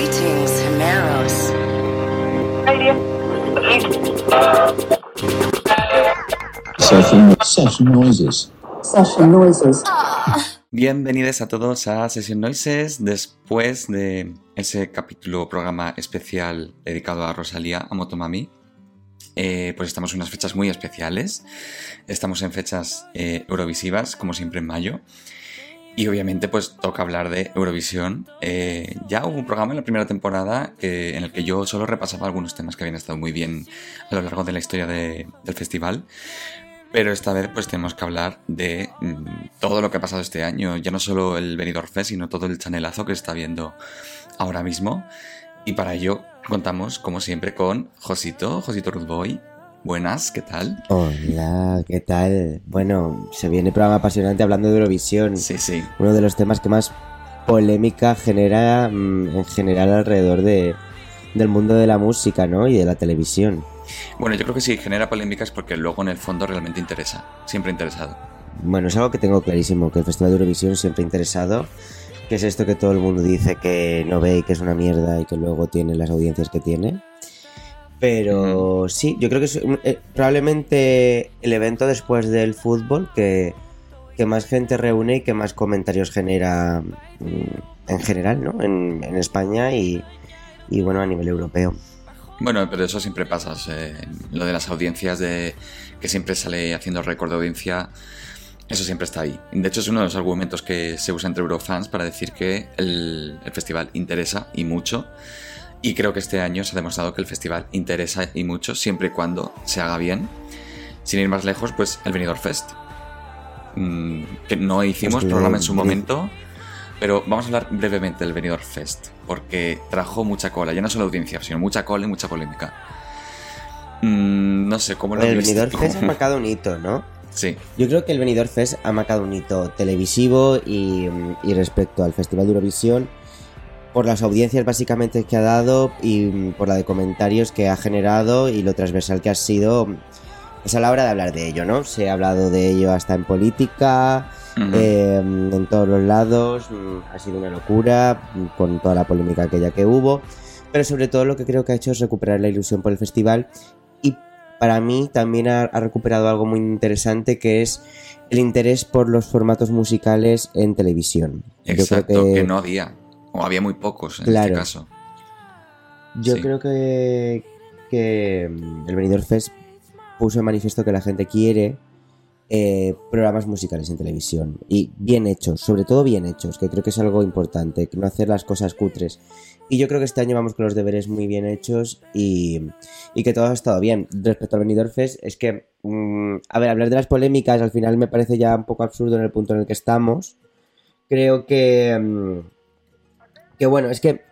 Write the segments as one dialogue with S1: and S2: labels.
S1: Greetings, Himeros.
S2: Session, session noises.
S3: Session noises.
S4: Bienvenidos a todos a Session Noises después de ese capítulo programa especial dedicado a Rosalía, a Motomami. Eh, pues estamos en unas fechas muy especiales. Estamos en fechas eh, eurovisivas, como siempre en mayo. Y obviamente pues toca hablar de Eurovisión. Eh, ya hubo un programa en la primera temporada en el que yo solo repasaba algunos temas que habían estado muy bien a lo largo de la historia de- del festival. Pero esta vez pues tenemos que hablar de mm, todo lo que ha pasado este año. Ya no solo el Benidorm Fest, sino todo el chanelazo que está viendo ahora mismo. Y para ello contamos, como siempre, con Josito, Josito Rudboy. Buenas, ¿qué tal?
S5: Hola, ¿qué tal? Bueno, se viene programa apasionante hablando de Eurovisión.
S4: Sí, sí.
S5: Uno de los temas que más polémica genera mm, en general alrededor de, del mundo de la música, ¿no? Y de la televisión.
S4: Bueno, yo creo que sí, genera polémicas porque luego en el fondo realmente interesa. Siempre ha interesado.
S5: Bueno, es algo que tengo clarísimo, que el Festival de Eurovisión siempre ha interesado. Que es esto que todo el mundo dice que no ve y que es una mierda y que luego tiene las audiencias que tiene. Pero sí, yo creo que es eh, probablemente el evento después del fútbol que, que más gente reúne y que más comentarios genera mm, en general, ¿no? En, en España y, y bueno, a nivel europeo.
S4: Bueno, pero eso siempre pasa. lo de las audiencias, de que siempre sale haciendo récord de audiencia, eso siempre está ahí. De hecho, es uno de los argumentos que se usa entre Eurofans para decir que el, el festival interesa y mucho. Y creo que este año se ha demostrado que el festival interesa y mucho siempre y cuando se haga bien. Sin ir más lejos, pues el Benidorm Fest. Mm, que no hicimos programa en su momento, pero vamos a hablar brevemente del Benidorm Fest, porque trajo mucha cola, ya no solo audiencia, sino mucha cola y mucha polémica. Mm, no sé cómo lo
S5: El Benidorm? Fest ha marcado un hito, ¿no?
S4: Sí,
S5: Yo creo que el Benidorm Fest ha marcado un hito televisivo y, mm, y respecto al Festival de Eurovisión, por las audiencias básicamente que ha dado y por la de comentarios que ha generado y lo transversal que ha sido, es a la hora de hablar de ello, ¿no? Se ha hablado de ello hasta en política, eh, mm, en todos los lados, mm, ha sido una locura mm, con toda la polémica aquella que hubo, pero sobre todo lo que creo que ha hecho es recuperar la ilusión por el festival y para mí también ha, ha recuperado algo muy interesante que es el interés por los formatos musicales en televisión.
S4: exacto,
S5: yo creo
S4: que...
S5: que,
S4: no había, o había muy pocos en
S5: Claro.
S4: este caso.
S5: yo
S4: sí.
S5: creo que, que mm, el Benidorm Fest puso en manifiesto que la gente quiere eh, programas musicales en televisión y bien hechos, sobre todo bien hechos, que creo que es algo importante, no hacer las cosas cutres. Y yo creo que este año vamos con los deberes muy bien hechos y, y que todo ha estado bien. Respecto al Benidorm Fest, es que, mm, a ver, hablar de las polémicas al final me parece ya un poco absurdo en el punto en el que estamos. Creo que, mm, que bueno, es que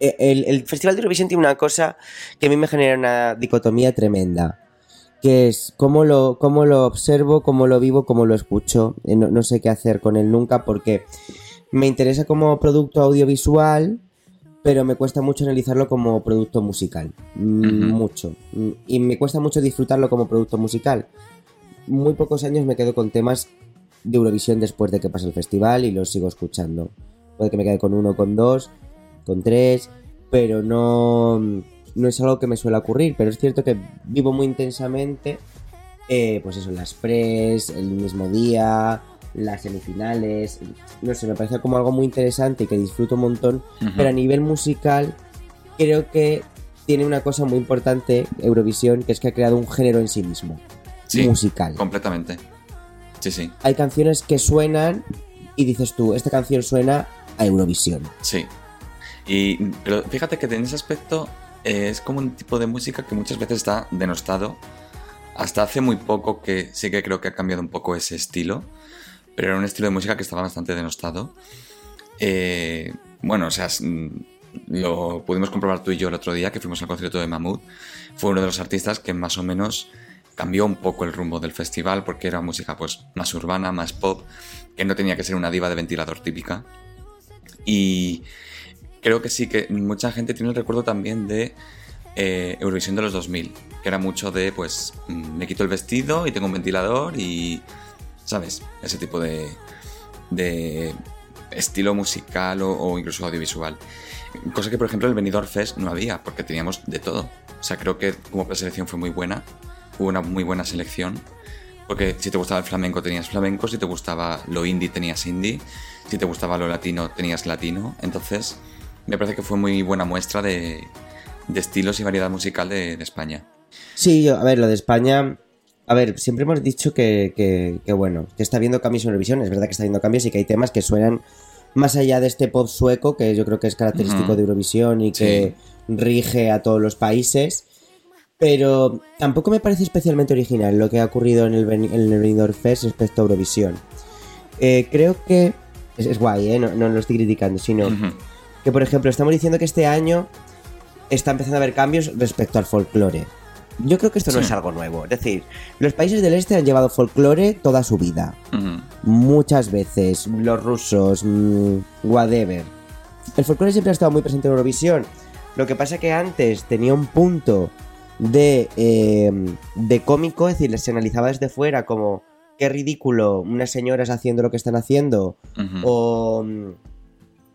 S5: eh, el, el Festival de Eurovisión tiene una cosa que a mí me genera una dicotomía tremenda que es cómo lo, cómo lo observo, cómo lo vivo, cómo lo escucho. Eh, No, no sé qué hacer con él nunca porque me interesa como producto audiovisual, pero me cuesta mucho analizarlo como producto musical. Mm. Mucho. Mm, Y me cuesta mucho disfrutarlo como producto musical. Muy pocos años me quedo con temas de Eurovisión después de que pasa el festival y los sigo escuchando. Puede que me quede con uno, con dos, con tres, pero no, no es algo que me suele ocurrir. Pero es cierto que vivo muy intensamente, eh, pues eso, las pres, el mismo día, las semifinales. No sé, me parece como algo muy interesante y que disfruto un montón. Pero a nivel musical, creo que tiene una cosa muy importante, Eurovisión, que es que ha creado un género en sí mismo,
S4: Sí,
S5: musical.
S4: completamente. Sí, sí,
S5: Hay canciones que suenan y dices tú, esta canción suena a Eurovisión.
S4: sí. Y, pero fíjate que en ese aspecto eh, es como un tipo de música que muchas veces está denostado. Hasta hace muy poco que sí que creo que ha cambiado un poco ese estilo, pero era un estilo de música que estaba bastante denostado. Eh, bueno, o sea, mm, lo pudimos comprobar tú y yo el otro día que fuimos al concierto de Mahmoud. Fue uno de los artistas que más o menos cambió un poco el rumbo del festival porque era música pues más urbana, más pop, que no tenía que ser una diva de ventilador típica. Y creo que sí que mucha gente tiene el recuerdo también de eh, Eurovisión de los 2000, que era mucho de, pues, mm, me quito el vestido y tengo un ventilador y, ¿sabes? Ese tipo de, de estilo musical o, incluso audiovisual. Cosa que, por ejemplo, el Benidorm Fest no había, porque teníamos de todo. O sea, creo que como preselección fue muy buena, hubo una muy buena selección. Porque si te gustaba el flamenco tenías flamenco, si te gustaba lo indie tenías indie, si te gustaba lo latino tenías latino. Entonces, me parece que fue muy buena muestra de, de estilos y variedad musical de, de España.
S5: Sí, yo, a ver, lo de España. A ver, siempre hemos dicho que, que, que, bueno, que está habiendo cambios en Eurovisión. Es verdad que está habiendo cambios y que hay temas que suenan más allá de este pop sueco, que yo creo que es característico de Eurovisión y que rige a todos los países. Pero tampoco me parece especialmente original lo que ha ocurrido en el, Beni- en el Benidorm Fest respecto a Eurovisión. Eh, creo que. Es, es guay, ¿eh? No, no lo estoy criticando, sino que, por ejemplo, estamos diciendo que este año está empezando a haber cambios respecto al folclore. Yo creo que esto no es algo nuevo. Es decir, los países del este han llevado folclore toda su vida. Muchas veces. Los rusos, mm, whatever. El folclore siempre ha estado muy presente en Eurovisión. Lo que pasa que antes tenía un punto de, eh, de cómico, es decir, se analizaba desde fuera como qué ridículo unas señoras haciendo lo que están haciendo o,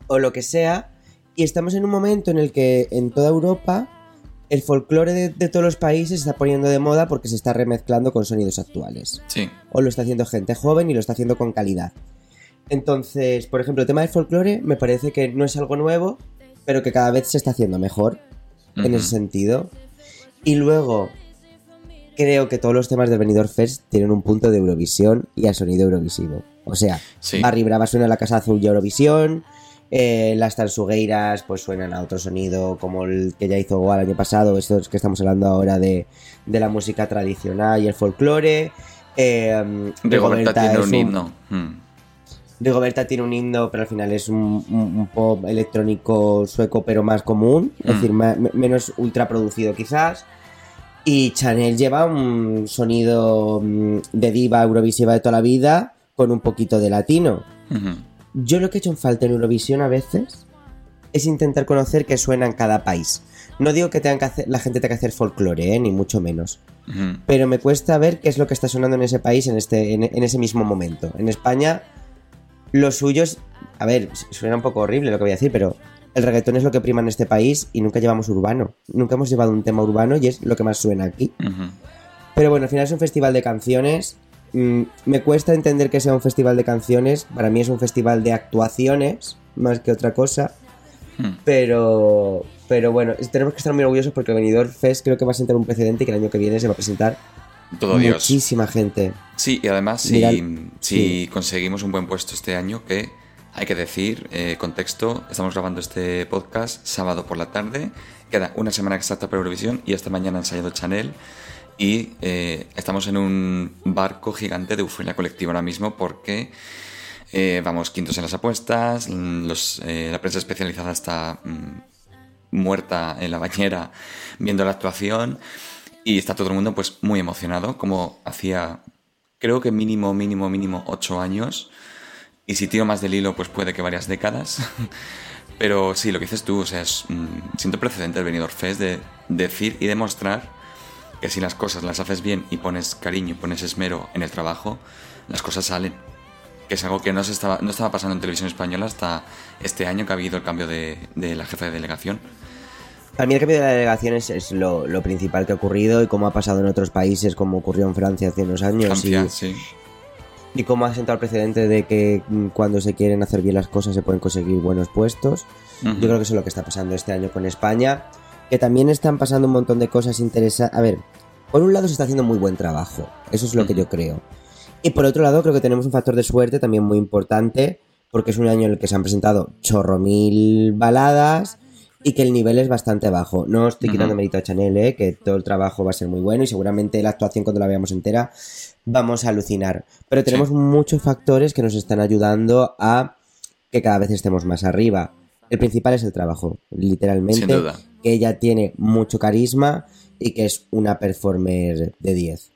S5: o lo que sea. Y estamos en un momento en el que en toda Europa el folclore de, de todos los países se está poniendo de moda porque se está remezclando con sonidos actuales.
S4: Sí.
S5: O lo está haciendo gente joven y lo está haciendo con calidad. Entonces, por ejemplo, el tema del folclore me parece que no es algo nuevo, pero que cada vez se está haciendo mejor en ese sentido. Y luego, creo que todos los temas del Benidorm Fest tienen un punto de Eurovisión y a sonido eurovisivo. O sea,
S4: Sí.
S5: Barry Brava suena a la Casa Azul y Eurovisión. eh, las Tansugueiras pues suenan a otro sonido como el que ya hizo Goa el año pasado. Estos que estamos hablando ahora de, de la música tradicional y el folclore. Eh,
S4: Rigoberta tiene
S5: es
S4: un himno. Mm.
S5: Rigoberta tiene un himno, pero al final es un, un- un pop electrónico sueco, pero más común, es
S4: Mm.
S5: decir, menos ultra producido quizás. Y Chanel lleva un sonido mm, de diva eurovisiva de toda la vida, con un poquito de latino. Yo lo que he hecho en falta en Eurovisión a veces es intentar conocer qué suena en cada país. No digo que, tengan que hacer, la gente tenga que hacer folclore, ¿eh? ni mucho menos pero me cuesta ver qué es lo que está sonando en ese país en, este, en, en ese mismo momento. En España, lo suyo es. A ver, suena un poco horrible lo que voy a decir, pero el reggaetón es lo que prima en este país y nunca llevamos urbano. Nunca hemos llevado un tema urbano y es lo que más suena aquí. Pero bueno, al final es un festival de canciones. Mm, me cuesta entender que sea un festival de canciones. Para mí es un festival de actuaciones, más que otra cosa.
S4: Mm.
S5: Pero, pero bueno, tenemos que estar muy orgullosos porque el Benidorm Fest creo que va a sentar un precedente y que el año que viene se va a presentar
S4: Todo Dios.
S5: muchísima gente.
S4: Sí, y además, si,
S5: Mira,
S4: si
S5: sí.
S4: conseguimos un buen puesto este año, que hay que decir, eh, contexto, estamos grabando este podcast sábado por la tarde, queda una semana exacta para Eurovisión y esta mañana ha ensayado Chanel y eh, estamos en un barco gigante de euforia colectiva ahora mismo porque eh, vamos quintos en las apuestas, la prensa especializada está mm, muerta en la bañera viendo la actuación y está todo el mundo pues muy emocionado como hacía creo que mínimo mínimo mínimo ocho años y si tiro más del hilo pues puede que varias décadas pero sí lo que dices tú o sea es mm, siento precedente el Benidorm Fest de decir y demostrar que si las cosas las haces bien y pones cariño y pones esmero en el trabajo las cosas salen que es algo que no, se estaba, no estaba pasando en televisión española hasta este año que ha habido el cambio de, de la jefa de delegación.
S5: Para mí el cambio de la delegación es, es lo, lo principal que ha ocurrido y cómo ha pasado en otros países, como ocurrió en Francia hace unos años
S4: Francia,
S5: y,
S4: sí.
S5: Y cómo ha sentado el precedente de que mm, cuando se quieren hacer bien las cosas se pueden conseguir buenos puestos. Yo creo que eso es lo que está pasando este año con España, que también están pasando un montón de cosas interesantes. A ver, por un lado se está haciendo muy buen trabajo, eso es lo que yo creo. Y por otro lado creo que tenemos un factor de suerte también muy importante, porque es un año en el que se han presentado chorro mil baladas y que el nivel es bastante bajo. No estoy quitando
S4: Ujú.
S5: mérito a Chanel, ¿eh? que todo el trabajo va a ser muy bueno y seguramente la actuación cuando la veamos entera vamos a alucinar. Pero tenemos
S4: Sí.
S5: muchos factores que nos están ayudando a que cada vez estemos más arriba. El principal es el trabajo, literalmente.
S4: Sin duda.
S5: Que ella tiene mucho carisma y que es una performer de 10.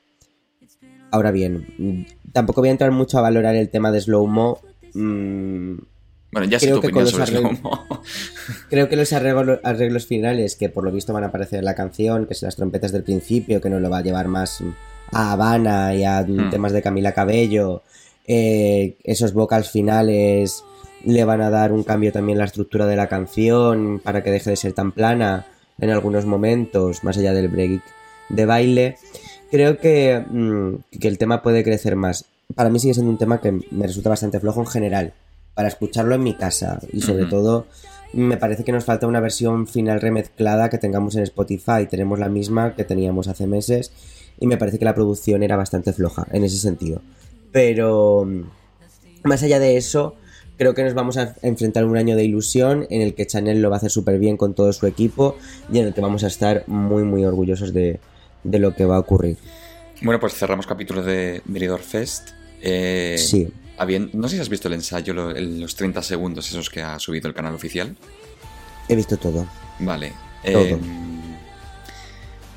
S5: Ahora bien, mm, tampoco voy a entrar mucho a valorar el tema de Slow Mo.
S4: Bueno, ya sé
S5: Creo
S4: tu
S5: que con
S4: opinión
S5: los
S4: sobre
S5: arreglos-
S4: Slow-Mo.
S5: Creo que los arreglos, arreglos finales, que por lo visto van a aparecer en la canción, que son las trompetas del principio, que nos lo va a llevar más a Habana y a
S4: Hmm.
S5: temas de Camila Cabello, eh, esos vocals finales le van a dar un cambio también en la estructura de la canción para que deje de ser tan plana en algunos momentos, más allá del break de baile. Creo que, mm, que el tema puede crecer más. Para mí sigue siendo un tema que me resulta bastante flojo en general, para escucharlo en mi casa y sobre todo me parece que nos falta una versión final remezclada que tengamos en Spotify. Tenemos la misma que teníamos hace meses y me parece que la producción era bastante floja en ese sentido. Pero mm, más allá de eso, creo que nos vamos a enfrentar a un año de ilusión en el que Chanel lo va a hacer súper bien con todo su equipo y en el que vamos a estar muy muy orgullosos de, de lo que va a ocurrir.
S4: Bueno, pues cerramos capítulo de Benidorm Fest. Eh,
S5: Sí.
S4: Habien- no sé si has visto el ensayo, lo- el- los 30 segundos esos que ha subido el canal oficial.
S5: He visto todo.
S4: Vale.
S5: Todo.
S4: eh,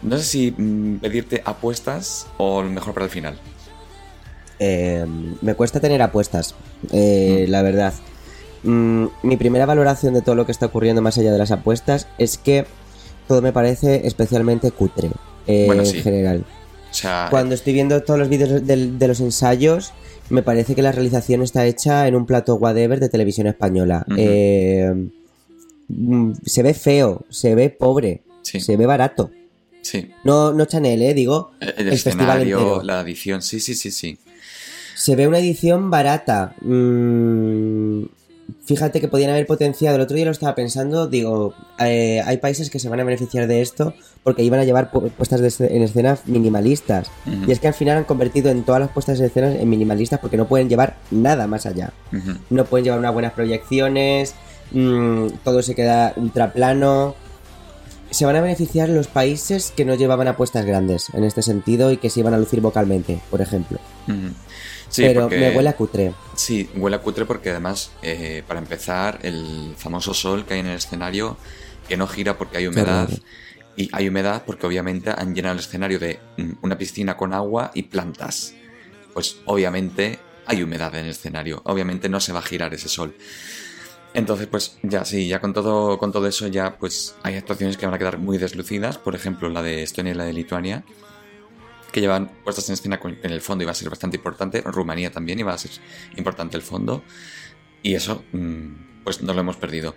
S4: no sé si mm, pedirte apuestas o lo mejor para el final.
S5: Eh, me cuesta tener apuestas, eh,
S4: Mm.
S5: la verdad. Mm, mi primera valoración de todo lo que está ocurriendo más allá de las apuestas es que todo me parece especialmente cutre eh,
S4: Bueno, sí.
S5: en general.
S4: O sea,
S5: Cuando estoy viendo todos los vídeos de, los ensayos, me parece que la realización está hecha en un plato whatever de televisión española. Eh, mm, se ve feo, se ve pobre,
S4: sí,
S5: se ve barato.
S4: sí.
S5: No, no Chanel, eh, digo,
S4: El, el escenario, la edición, sí, sí, sí, sí.
S5: Se ve una edición barata. Mm, fíjate que podían haber potenciado. El otro día lo estaba pensando. Digo, eh, hay países que se van a beneficiar de esto porque iban a llevar pu- puestas de en escena minimalistas. Y es que al final han convertido en todas las puestas de escena en minimalistas porque no pueden llevar nada más allá. No pueden llevar unas buenas proyecciones. mm, todo se queda ultra plano. Se van a beneficiar los países que no llevaban apuestas grandes en este sentido y que se iban a lucir vocalmente, por ejemplo.
S4: Sí,
S5: Pero
S4: porque-
S5: me huele a cutre.
S4: Sí, huele a cutre porque además, eh, para empezar, el famoso sol que hay en el escenario, que no gira porque hay humedad. Y hay humedad porque obviamente han llenado el escenario de mm, una piscina con agua y plantas. Pues obviamente hay humedad en el escenario. Obviamente no se va a girar ese sol. Entonces, pues ya sí, ya con todo, con todo eso ya pues hay actuaciones que van a quedar muy deslucidas. Por ejemplo, la de Estonia y la de Lituania. Que llevan puestas en escena en el fondo va a ser bastante importante. Rumanía también iba a ser importante el fondo. Y eso, mm, pues no lo hemos perdido.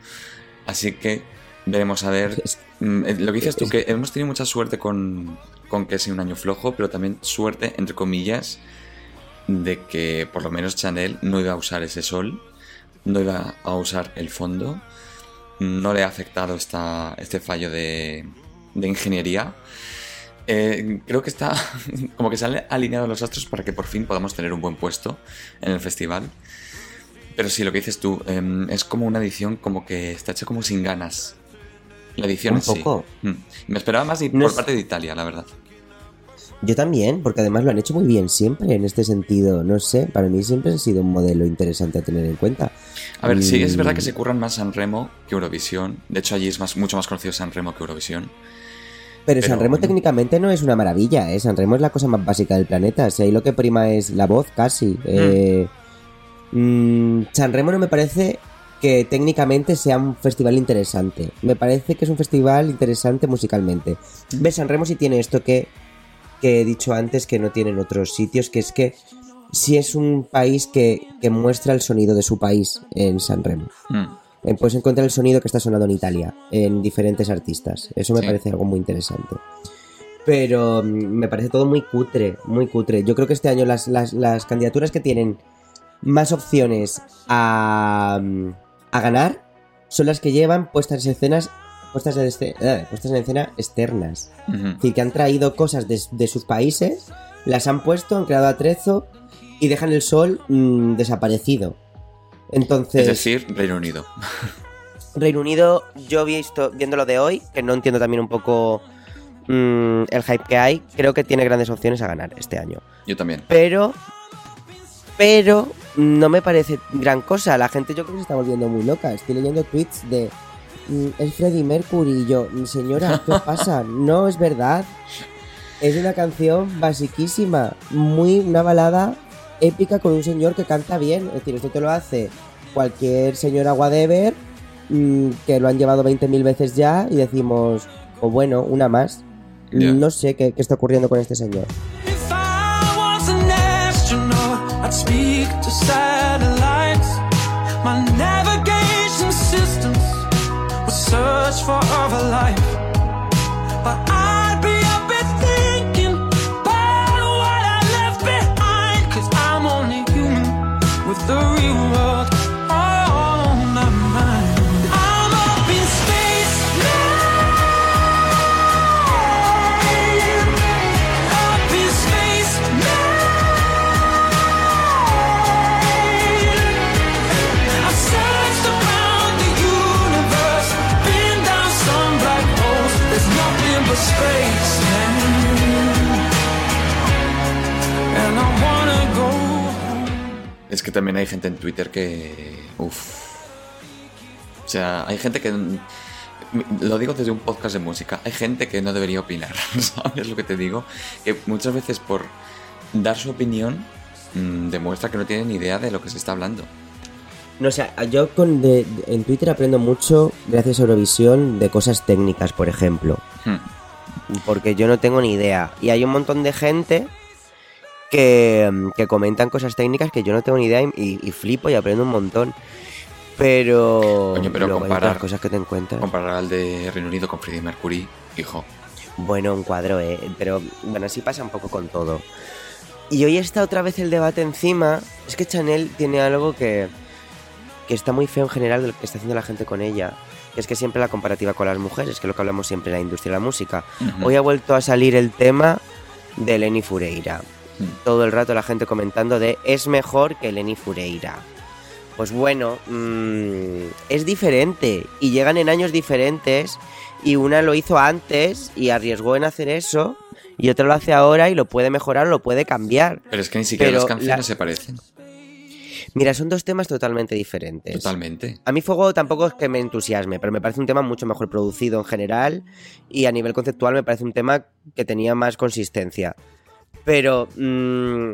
S4: Así que veremos a ver Mm, eh, Lo que dices tú, que hemos tenido mucha suerte con, con que sea un año flojo, pero también suerte, entre comillas, de que por lo menos Chanel no iba a usar ese sol, no iba a usar el fondo, no le ha afectado esta, este fallo de, de ingeniería. Eh, creo que está como que se han alineado los astros para que por fin podamos tener un buen puesto en el festival. Pero sí, lo que dices tú, em, es como una edición como que está hecha como sin ganas. La edición
S5: Un
S4: en sí.
S5: poco.
S4: Mm. Me esperaba más
S5: No
S4: por
S5: es-
S4: parte de Italia, la verdad.
S5: Yo también, porque además lo han hecho muy bien siempre en este sentido. No sé, para mí siempre ha sido un modelo interesante a tener en cuenta.
S4: A ver, sí, es
S5: Mm.
S4: verdad que se curran más San Remo que Eurovisión. De hecho, allí es más, mucho más conocido San Remo que Eurovisión.
S5: Pero,
S4: Pero
S5: San Remo
S4: bueno.
S5: técnicamente no es una maravilla, ¿eh? San Remo es la cosa más básica del planeta. Si ahí lo que prima es la voz, casi. Eh, mm, San Remo no me parece que técnicamente sea un festival interesante. Me parece que es un festival interesante musicalmente. ¿Ves? San Remo sí tiene esto que, que he dicho antes que no tienen otros sitios, que es que sí es un país que, que muestra el sonido de su país en San Remo.
S4: Mm.
S5: Eh, Puedes encontrar el sonido que está sonando en Italia, en diferentes artistas. Eso me
S4: Sí.
S5: parece algo muy interesante. Pero mm, me parece todo muy cutre, muy cutre. Yo creo que este año las, las- las candidaturas que tienen más opciones a, mm, a ganar son las que llevan puestas en escenas puestas en, esce- eh, puestas en escena externas. Es decir, que han traído cosas de, de sus países, las han puesto, han creado atrezo y dejan el sol mm, desaparecido. Entonces,
S4: Es decir, Reino Unido.
S5: Reino Unido, yo visto, viendo lo de hoy, que no entiendo también un poco mm, el hype que hay, creo que tiene grandes opciones a ganar este año.
S4: Yo también.
S5: Pero, pero no me parece gran cosa. La gente yo creo que se está volviendo muy loca. Estoy leyendo tweets de mm, es Freddie Mercury y yo, "Mm, señora, ¿qué pasa? No es verdad. Es una canción basiquísima, muy una balada épica con un señor que canta bien. Es decir, esto te lo hace cualquier señora Guadeber mmm, que lo han llevado 20.000 veces ya y decimos, o oh, bueno, una más.
S4: Yeah.
S5: No sé qué, qué, está ocurriendo con este señor.
S3: for other life. But I
S4: Twitter que. Uf. O sea, hay gente que. Lo digo desde un podcast de música. Hay gente que no debería opinar. ¿Sabes lo que te digo? Que muchas veces por dar su opinión mm, demuestra que no tiene ni idea de lo que se está hablando.
S5: No sé, yo con de- de- en Twitter aprendo mucho, gracias a Eurovisión, de cosas técnicas, por ejemplo.
S4: Hmm.
S5: Porque yo no tengo ni idea. Y hay un montón de gente que, mm, que comentan cosas técnicas que yo no tengo ni idea y, flipo y aprendo un montón. Pero,
S4: Coño, pero
S5: luego hay
S4: comparar-
S5: otras cosas que te encuentras.
S4: Comparar al de Reino Unido con Freddie Mercury, hijo.
S5: Bueno, un cuadro, ¿eh? Pero bueno, así pasa un poco con todo. Y hoy está otra vez el debate encima. Es que Chanel tiene algo que, que está muy feo en general de lo que está haciendo la gente con ella. Es que siempre la comparativa con las mujeres, que es lo que hablamos siempre en la industria de la música. Hoy ha vuelto a salir el tema de Lenny Fureira.
S4: Mm.
S5: Todo el rato la gente comentando de es mejor que Lenny Fureira. Pues bueno, mm, es diferente y llegan en años diferentes y una lo hizo antes y arriesgó en hacer eso y otra lo hace ahora y lo puede mejorar o lo puede cambiar.
S4: Pero es que ni siquiera
S5: Pero
S4: las canciones
S5: la-
S4: se parecen.
S5: Mira, son dos temas totalmente diferentes.
S4: Totalmente.
S5: A mí Fuego tampoco es que me entusiasme, pero me parece un tema mucho mejor producido en general y a nivel conceptual me parece un tema que tenía más consistencia. Pero mm,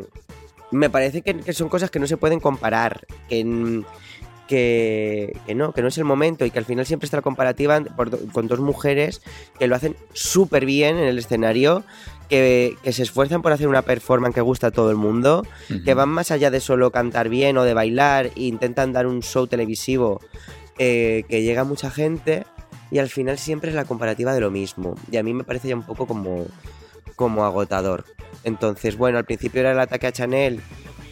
S5: me parece que, que son cosas que no se pueden comparar, que, mm, que, que no, que no es el momento y que al final siempre está la comparativa por con dos mujeres que lo hacen súper bien en el escenario, que, que se esfuerzan por hacer una performance que gusta a todo el mundo que van más allá de solo cantar bien o de bailar e intentan dar un show televisivo eh, que llega a mucha gente y al final siempre es la comparativa de lo mismo. Y a mí me parece ya un poco como, como agotador. Entonces bueno al principio era el ataque a Chanel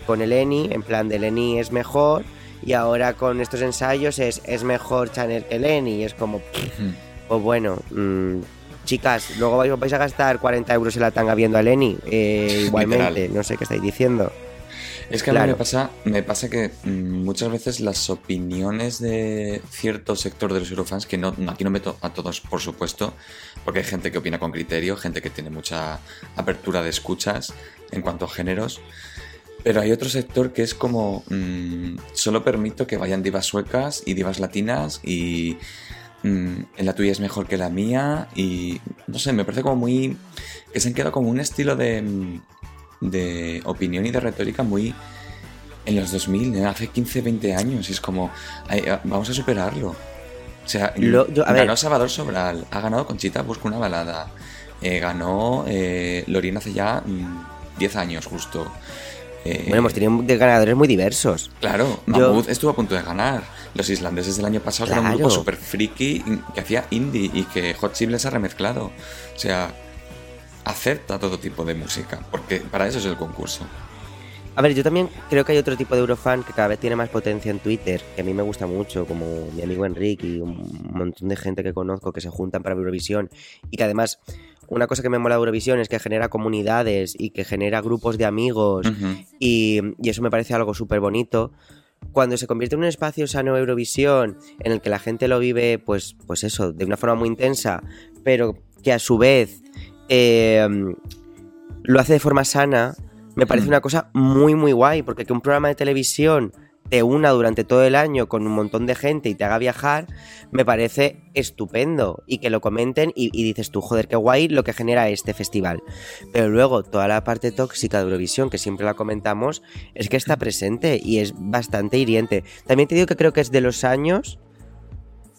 S5: con el Eni en plan de Lenny es mejor y ahora con estos ensayos es, es mejor Chanel que Lenny y es como pues bueno mm, chicas luego vais, vais a gastar 40 euros en la tanga viendo a Lenny eh, igualmente no sé qué estáis diciendo
S4: Es que a mí me pasa, me pasa que mm, muchas veces las opiniones de cierto sector de los Eurofans, que no, aquí no meto a todos, por supuesto, porque hay gente que opina con criterio, gente que tiene mucha apertura de escuchas en cuanto a géneros, pero hay otro sector que es como, mm, solo permito que vayan divas suecas y divas latinas y mm, en la tuya es mejor que la mía y no sé, me parece como muy... que se han quedado como un estilo de... mm, de opinión y de retórica muy en los 2000, ¿eh? hace 15, 20 años. Y es como, ah, vamos a superarlo. O sea,
S5: Lo- yo- a
S4: ganó
S5: ver.
S4: Salvador Sobral, ha ganado Conchita Busca una balada, eh, ganó eh, Lorena hace ya mm, 10 años justo. Eh,
S5: Bueno, hemos tenido ganadores muy diversos.
S4: Claro,
S5: Yo-
S4: Mahmood estuvo a punto de ganar. Los islandeses del año pasado eran un
S5: Claro.
S4: grupo súper friki que hacía indie y que Hot Chip les ha remezclado. O sea, acepta todo tipo de música, porque para eso es el concurso.
S5: A ver, yo también creo que hay otro tipo de Eurofan que cada vez tiene más potencia en Twitter, que a mí me gusta mucho, como mi amigo Enrique y un montón de gente que conozco que se juntan para Eurovisión y que además una cosa que me mola de Eurovisión es que genera comunidades y que genera grupos de amigos y, y eso me parece algo súper bonito. Cuando se convierte en un espacio sano Eurovisión, en el que la gente lo vive, pues, pues eso, de una forma muy intensa, pero que a su vez eh, lo hace de forma sana, me parece
S4: Mm.
S5: una cosa muy, muy guay, porque que un programa de televisión te una durante todo el año con un montón de gente y te haga viajar, me parece estupendo. Y que lo comenten y, y dices tú, joder, qué guay lo que genera este festival. Pero luego, toda la parte tóxica de Eurovisión, que siempre la comentamos, es que está presente y es bastante hiriente. También te digo que creo que es de los años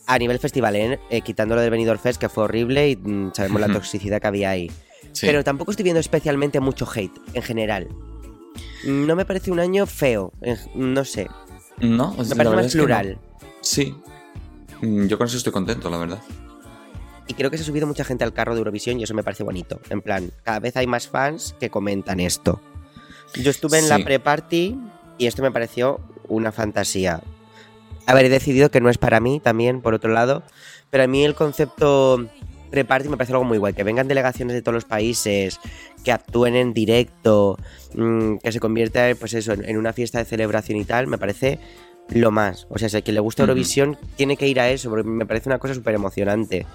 S5: a nivel festival, ¿eh? Eh, quitando lo del Benidorm Fest, que fue horrible y mm, sabemos la toxicidad que había ahí.
S4: Sí.
S5: Pero tampoco estoy viendo especialmente mucho hate en general. No me parece un año feo, en- no sé.
S4: no,
S5: Me parece más
S4: es que no.
S5: plural.
S4: Sí. Mm, Yo con eso estoy contento, la verdad.
S5: Y creo que se ha subido mucha gente al carro de Eurovisión y eso me parece bonito. En plan, cada vez hay más fans que comentan esto. Yo estuve en la pre-party y esto me pareció una fantasía. A ver, he decidido que no es para mí también, por otro lado, pero a mí el concepto pre-party me parece algo muy guay. Que vengan delegaciones de todos los países, que actúen en directo, mm, que se convierta pues eso, en en una fiesta de celebración y tal, me parece lo más. O sea, si a quien le gusta. Eurovisión tiene que ir a eso, porque me parece una cosa súper emocionante.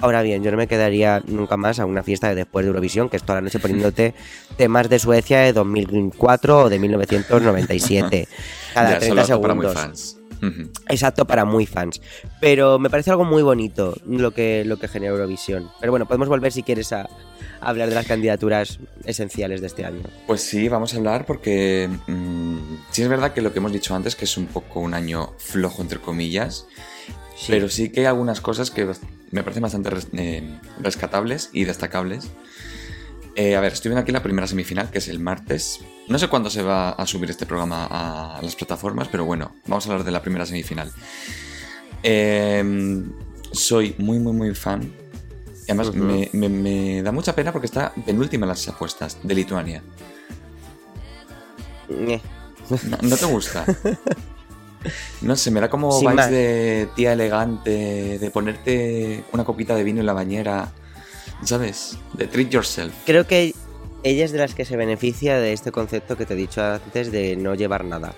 S5: Ahora bien, yo no me quedaría nunca más a una fiesta de después de Eurovisión, que es toda la noche poniéndote temas de Suecia de 2004 o de 1997. Cada
S4: Ya,
S5: 30
S4: solo apto para
S5: segundos.
S4: muy fans.
S5: Exacto, para muy fans. Pero me parece algo muy bonito lo que, lo que genera Eurovisión. Pero bueno, podemos volver si quieres a, a hablar de las candidaturas esenciales de este año.
S4: Pues sí, vamos a hablar porque mm, sí es verdad que lo que hemos dicho antes, que es un poco un año flojo entre comillas,
S5: Sí.
S4: pero sí que hay algunas cosas que me parecen bastante res- eh, rescatables y destacables. Eh, a ver, estoy viendo aquí la primera semifinal, que es el martes. No sé cuándo se va a subir este programa a las plataformas, pero bueno, vamos a hablar de la primera semifinal. Eh, soy muy, muy, muy fan. Y además me, me- me da mucha pena porque está penúltima en las apuestas de Lituania. No, ¿no te gusta? No sé, me da como
S5: Sin
S4: vibes
S5: más.
S4: de tía elegante, de ponerte una copita de vino en la bañera, ¿sabes? De treat yourself.
S5: Creo que ella es de las que se beneficia de este concepto que te he dicho antes de no llevar nada.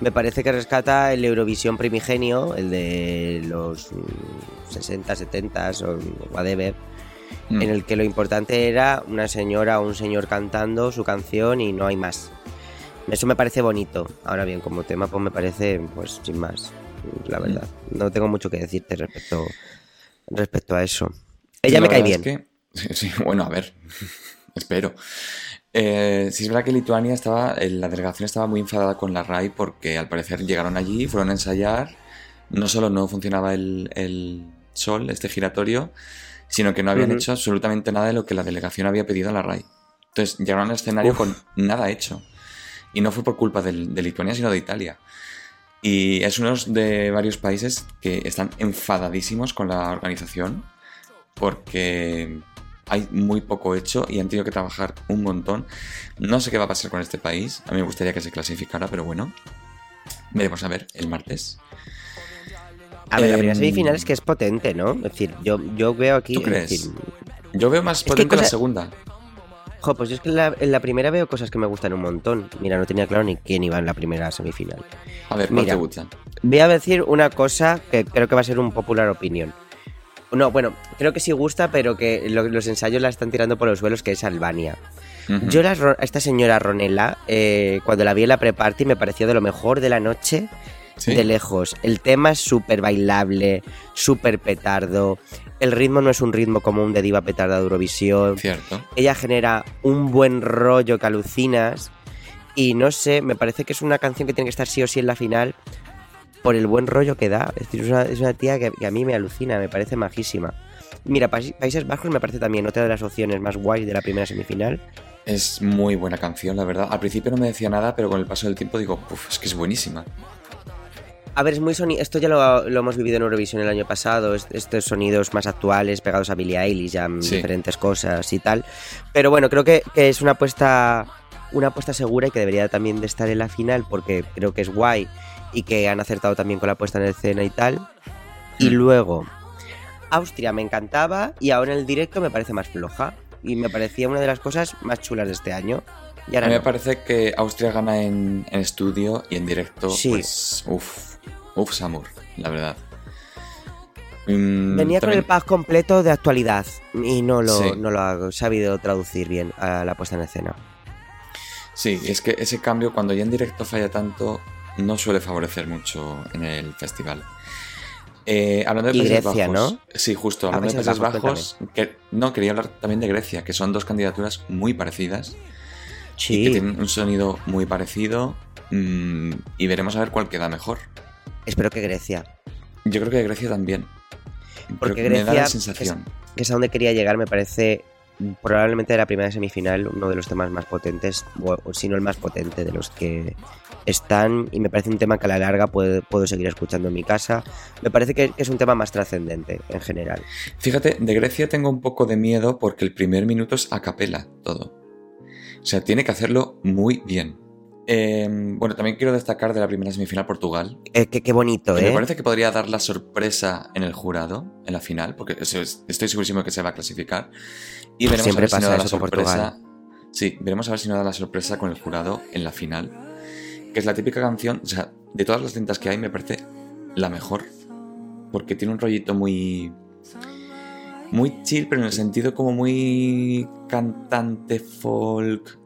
S5: Me parece que rescata el Eurovisión primigenio, el de los mm, 60, 70 o whatever,
S4: Mm.
S5: en el que lo importante era una señora o un señor cantando su canción y no hay más. Eso me parece bonito. Ahora bien, como tema, pues me parece, pues sin más, la verdad. No tengo mucho que decirte respecto, respecto a eso. Ella
S4: La
S5: me cae bien.
S4: es que- sí, bueno, a ver, espero. Eh, sí es verdad que Lituania estaba, eh, la delegación estaba muy enfadada con la RAI porque al parecer llegaron allí, fueron a ensayar, no solo no funcionaba el, el sol, este giratorio, sino que no habían hecho absolutamente nada de lo que la delegación había pedido a la RAI. Entonces llegaron al escenario
S5: Uf.
S4: con nada hecho. Y no fue por culpa del- de, Lituania, sino de Italia. Y es uno de varios países que están enfadadísimos con la organización porque hay muy poco hecho y han tenido que trabajar un montón. No sé qué va a pasar con este país. A mí me gustaría que se clasificara, pero bueno. Veremos a ver el martes.
S5: A ver, la primera
S4: Em,
S5: semifinal es que es potente, ¿no? Es decir, yo, yo veo aquí.
S4: ¿Tú
S5: es
S4: crees?
S5: decir,
S4: Yo veo más potente la
S5: cosa-
S4: segunda.
S5: jo, pues yo es que en la, en la primera veo cosas que me gustan un montón. Mira, no tenía claro ni quién iba en la primera semifinal.
S4: A ver, ¿cuál
S5: Mira.
S4: te gusta?
S5: Voy a decir una cosa que creo que va a ser un popular opinion. No, bueno, creo que sí gusta, pero que lo- los ensayos la están tirando por los suelos, que es Albania. Yo la Ro- a esta señora Ronela, eh, cuando la vi en la pre-party, me pareció de lo mejor de la noche.
S4: ¿Sí?
S5: de lejos. El tema es súper bailable, súper petardo. El ritmo no es un ritmo común de diva petarda de Eurovisión.
S4: Cierto.
S5: Ella genera un buen rollo que alucinas. Y no sé, me parece que es una canción que tiene que estar sí o sí en la final por el buen rollo que da. Es decir, es una, es una tía que, que a mí me alucina, me parece majísima. Mira, País- Países Bajos me parece también otra de las opciones más guays de la primera semifinal.
S4: Es muy buena canción, la verdad. Al principio no me decía nada, pero con el paso del tiempo digo, "Uf, es que es buenísima.
S5: A ver, es muy sonido. Esto ya lo, lo hemos vivido en Eurovisión el año pasado. est- Estos sonidos más actuales, pegados a Billie Eilish, ya
S4: Sí.
S5: diferentes cosas y tal. Pero bueno, creo que, que es una apuesta. Una apuesta segura y que debería también de estar en la final porque creo que es guay y que han acertado también con la puesta en escena y tal. Y
S4: Mm.
S5: luego, Austria me encantaba y ahora en el directo me parece más floja. Y me parecía una de las cosas más chulas de este año. Y
S4: A mí me parece que Austria gana en, en estudio y en directo,
S5: Sí.
S4: pues, uff, uff, Samur, la verdad. Mm,
S5: Venía con el pack completo de actualidad y no lo,
S4: Sí.
S5: no lo ha sabido traducir bien a la puesta en escena.
S4: Sí, es que ese cambio cuando ya en directo falla tanto no suele favorecer mucho en el festival. Eh, hablando de Países
S5: Grecia,
S4: Bajos,
S5: ¿no?
S4: Sí, justo, hablando de
S5: Países Bajos,
S4: Bajos, que, no, quería hablar también de Grecia, que son dos candidaturas muy parecidas y que
S5: Sí,
S4: tienen un sonido muy parecido mm, y veremos a ver cuál queda mejor.
S5: espero que Grecia,
S4: Yo creo que Grecia también.
S5: Porque
S4: que me da
S5: Grecia
S4: la sensación.
S5: que es a donde quería llegar, me parece probablemente la primera semifinal uno de los temas más potentes, o, si no el más potente de los que están, y me parece un tema que a la larga puedo, puedo seguir escuchando en mi casa. Me parece que es un tema más trascendente en general.
S4: Fíjate, de Grecia tengo un poco de miedo porque el primer minuto es a capela todo. O sea, tiene que hacerlo muy bien. Eh, bueno, también quiero destacar de la primera semifinal Portugal.
S5: Eh, qué, qué bonito,
S4: que Me
S5: ¿eh?
S4: parece que podría dar la sorpresa en el jurado, en la final, porque estoy segurísimo que se va a clasificar. Y veremos
S5: Siempre
S4: a ver si no da la sorpresa. Sí, veremos a ver si no da la sorpresa con el jurado en la final. Que es la típica canción, o sea, de todas las cintas que hay, me parece la mejor. Porque tiene un rollito muy. Muy chill, pero en el sentido como muy cantante folk.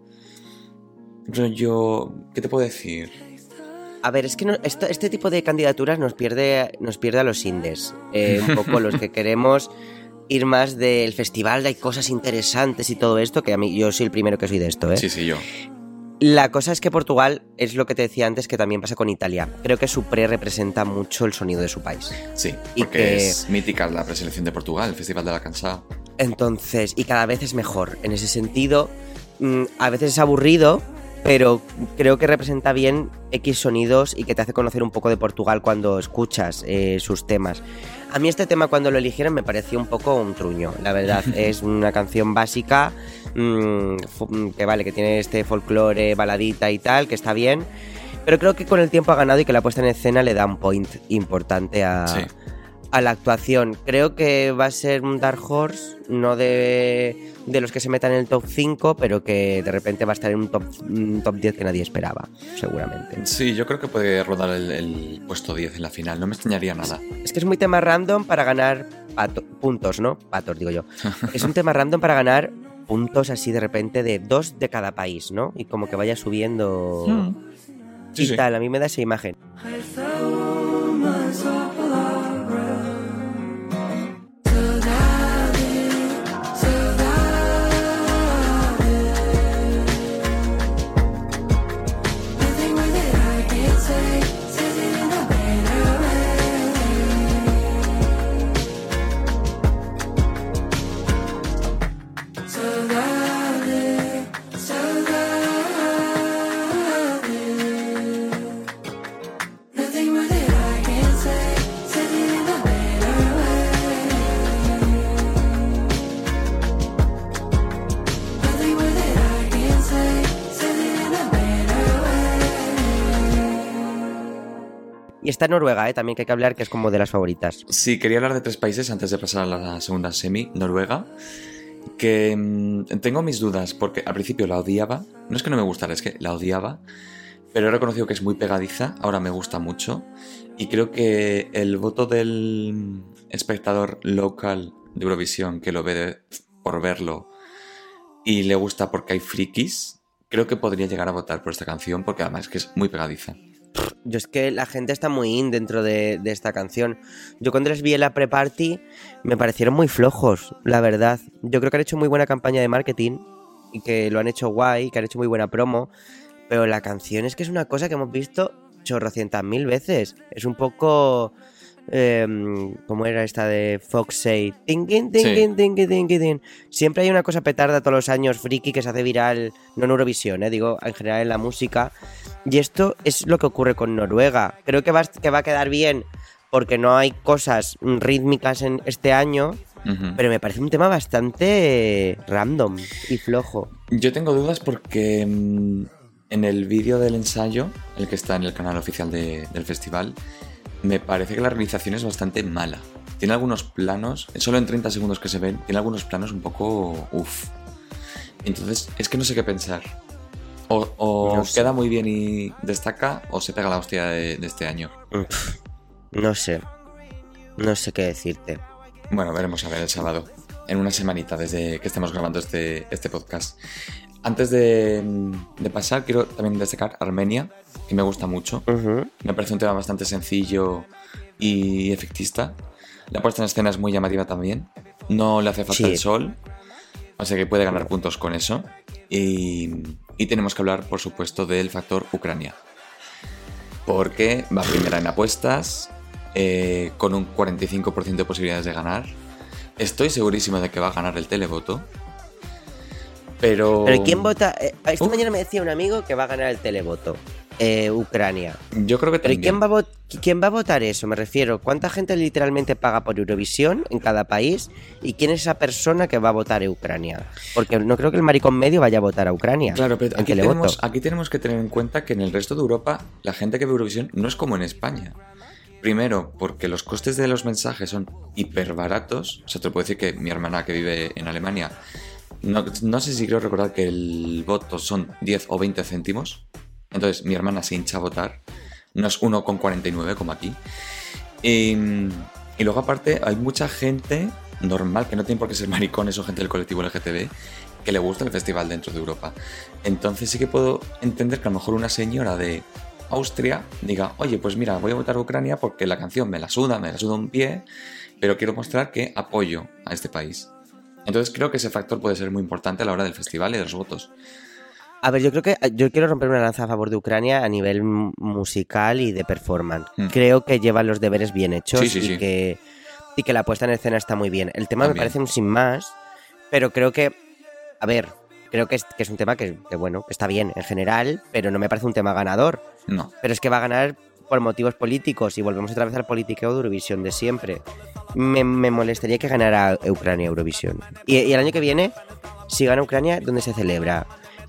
S4: Rollo. ¿Qué te puedo decir?
S5: A ver, es que no- este tipo de candidaturas nos pierde, nos pierde a los indes. Eh, un poco los que queremos ir más del festival, hay cosas interesantes y todo esto, que a mí yo soy el primero que soy de esto, ¿eh?
S4: Sí, sí, yo.
S5: La cosa es que Portugal es lo que te decía antes que también pasa con Italia. Creo que su pre representa mucho el sonido de su país.
S4: Sí,
S5: Y
S4: porque
S5: que-
S4: es mítica la preselección de Portugal, el Festival de la Cansada.
S5: Entonces, y cada vez es mejor. En ese sentido, mm, a veces es aburrido, pero creo que representa bien X sonidos y que te hace conocer un poco de Portugal cuando escuchas eh, sus temas. A mí este tema cuando lo eligieron me pareció un poco un truño, la verdad. es una canción básica, mm, mm, que vale, que tiene este folclore, baladita y tal, que está bien. Pero creo que con el tiempo ha ganado y que la puesta en escena le da un point importante a,
S4: Sí.
S5: A la actuación. Creo que va a ser un Dark Horse, no de, de los que se metan en el top 5, pero que de repente va a estar en un top, un top 10 que nadie esperaba, seguramente.
S4: Sí, yo creo que puede rodar el, el puesto 10 en la final, no me extrañaría nada.
S5: Es que es muy tema random para ganar pato- puntos, ¿no? Patos, digo yo. Es un tema random para ganar puntos así de repente de dos de cada país, ¿no? Y como que vaya subiendo
S4: Sí,
S5: y
S4: sí.
S5: tal. A mí me da esa imagen. Está Noruega, ¿eh? También que hay que hablar, que es como de las favoritas.
S4: Sí, quería hablar de tres países antes de pasar a la segunda semi, Noruega, que mm, tengo mis dudas, porque al principio la odiaba, no es que no me gustara, es que la odiaba, pero he reconocido que es muy pegadiza, ahora me gusta mucho, y creo que el voto del espectador local de Eurovisión, que lo ve por verlo y le gusta porque hay frikis, creo que podría llegar a votar por esta canción, porque además es que es muy pegadiza.
S5: Yo es que la gente está muy in dentro de, de esta canción. Yo cuando les vi en la pre-party me parecieron muy flojos, la verdad. Yo creo que han hecho muy buena campaña de marketing y que lo han hecho guay, que han hecho muy buena promo. Pero la canción es que es una cosa que hemos visto chorrocientas mil veces. Es un poco... Eh, ¿Cómo era esta de tinkin, tin. Siempre hay una cosa petarda todos los años, friki, que se hace viral, no en Eurovisión, eh, digo, en general en la música. Y esto es lo que ocurre con Noruega. Creo que va, que va a quedar bien porque no hay cosas rítmicas en este año, pero me parece un tema bastante random y flojo.
S4: Yo tengo dudas porque mm, en el vídeo del ensayo, el que está en el canal oficial de- del festival, me parece que la realización es bastante mala. Tiene algunos planos, solo en 30 segundos que se ven, tiene algunos planos un poco... uff. Entonces, es que no sé qué pensar. O, o
S5: No sé.
S4: queda muy bien y destaca, o se pega la hostia de, de este año.
S5: No sé. No sé qué decirte.
S4: Bueno, veremos a ver el sábado, en una semanita desde que estemos grabando este, este podcast. Antes de, de pasar, quiero también destacar Armenia, que me gusta mucho. Me parece un tema bastante sencillo y efectista. La puesta en escena es muy llamativa también. No le hace falta
S5: Sí.
S4: el sol, o sea que puede ganar puntos con eso. Y, y tenemos que hablar, por supuesto, del factor Ucrania. Porque va primera en apuestas, eh, con un 45% de posibilidades de ganar. Estoy segurísimo de que va a ganar el televoto. Pero.
S5: Pero ¿quién vota? Eh, esta mañana me decía un amigo que va a ganar el televoto. Eh, Ucrania.
S4: Yo creo que
S5: Pero ¿y
S4: también.
S5: quién va, a vot- quién va a votar eso? Me refiero, ¿cuánta gente literalmente paga por Eurovisión en cada país? ¿Y quién es esa persona que va a votar a Ucrania? Porque no creo que el maricón medio vaya a votar a Ucrania.
S4: Claro, pero aquí tenemos, aquí tenemos que tener en cuenta que en el resto de Europa la gente que ve Eurovisión no es como en España. Primero, porque los costes de los mensajes son hiper baratos. O sea, te puedo decir que mi hermana que vive en Alemania, no, no sé si quiero recordar que el voto son 10 o 20 céntimos. Entonces, mi hermana se hincha a votar. No es 1,49 como aquí. Y, luego, aparte, hay mucha gente normal, que no tiene por qué ser maricones o gente del colectivo LGTB, que le gusta el festival dentro de Europa. Entonces sí que puedo entender que a lo mejor una señora de Austria diga, oye, pues mira, voy a votar a Ucrania porque la canción me la suda, me la suda un pie, pero quiero mostrar que apoyo a este país. Entonces creo que ese factor puede ser muy importante a la hora del festival y de los votos.
S5: A ver, yo creo que yo quiero romper una lanza a favor de Ucrania a nivel musical y de performance.
S4: Hmm.
S5: Creo que llevan los deberes bien hechos
S4: Sí, sí,
S5: y,
S4: sí.
S5: Que, y que la puesta en escena está muy bien. El tema
S4: También.
S5: me parece un sin más, pero creo que, a ver, creo que es, que es un tema que, que, bueno, está bien en general, pero no me parece un tema ganador.
S4: No.
S5: Pero es que va a ganar por motivos políticos y volvemos otra vez al politiqueo de Eurovisión de siempre. Me, me molestaría que ganara Ucrania Eurovisión. Y, y el año que viene, si gana Ucrania, ¿dónde se celebra?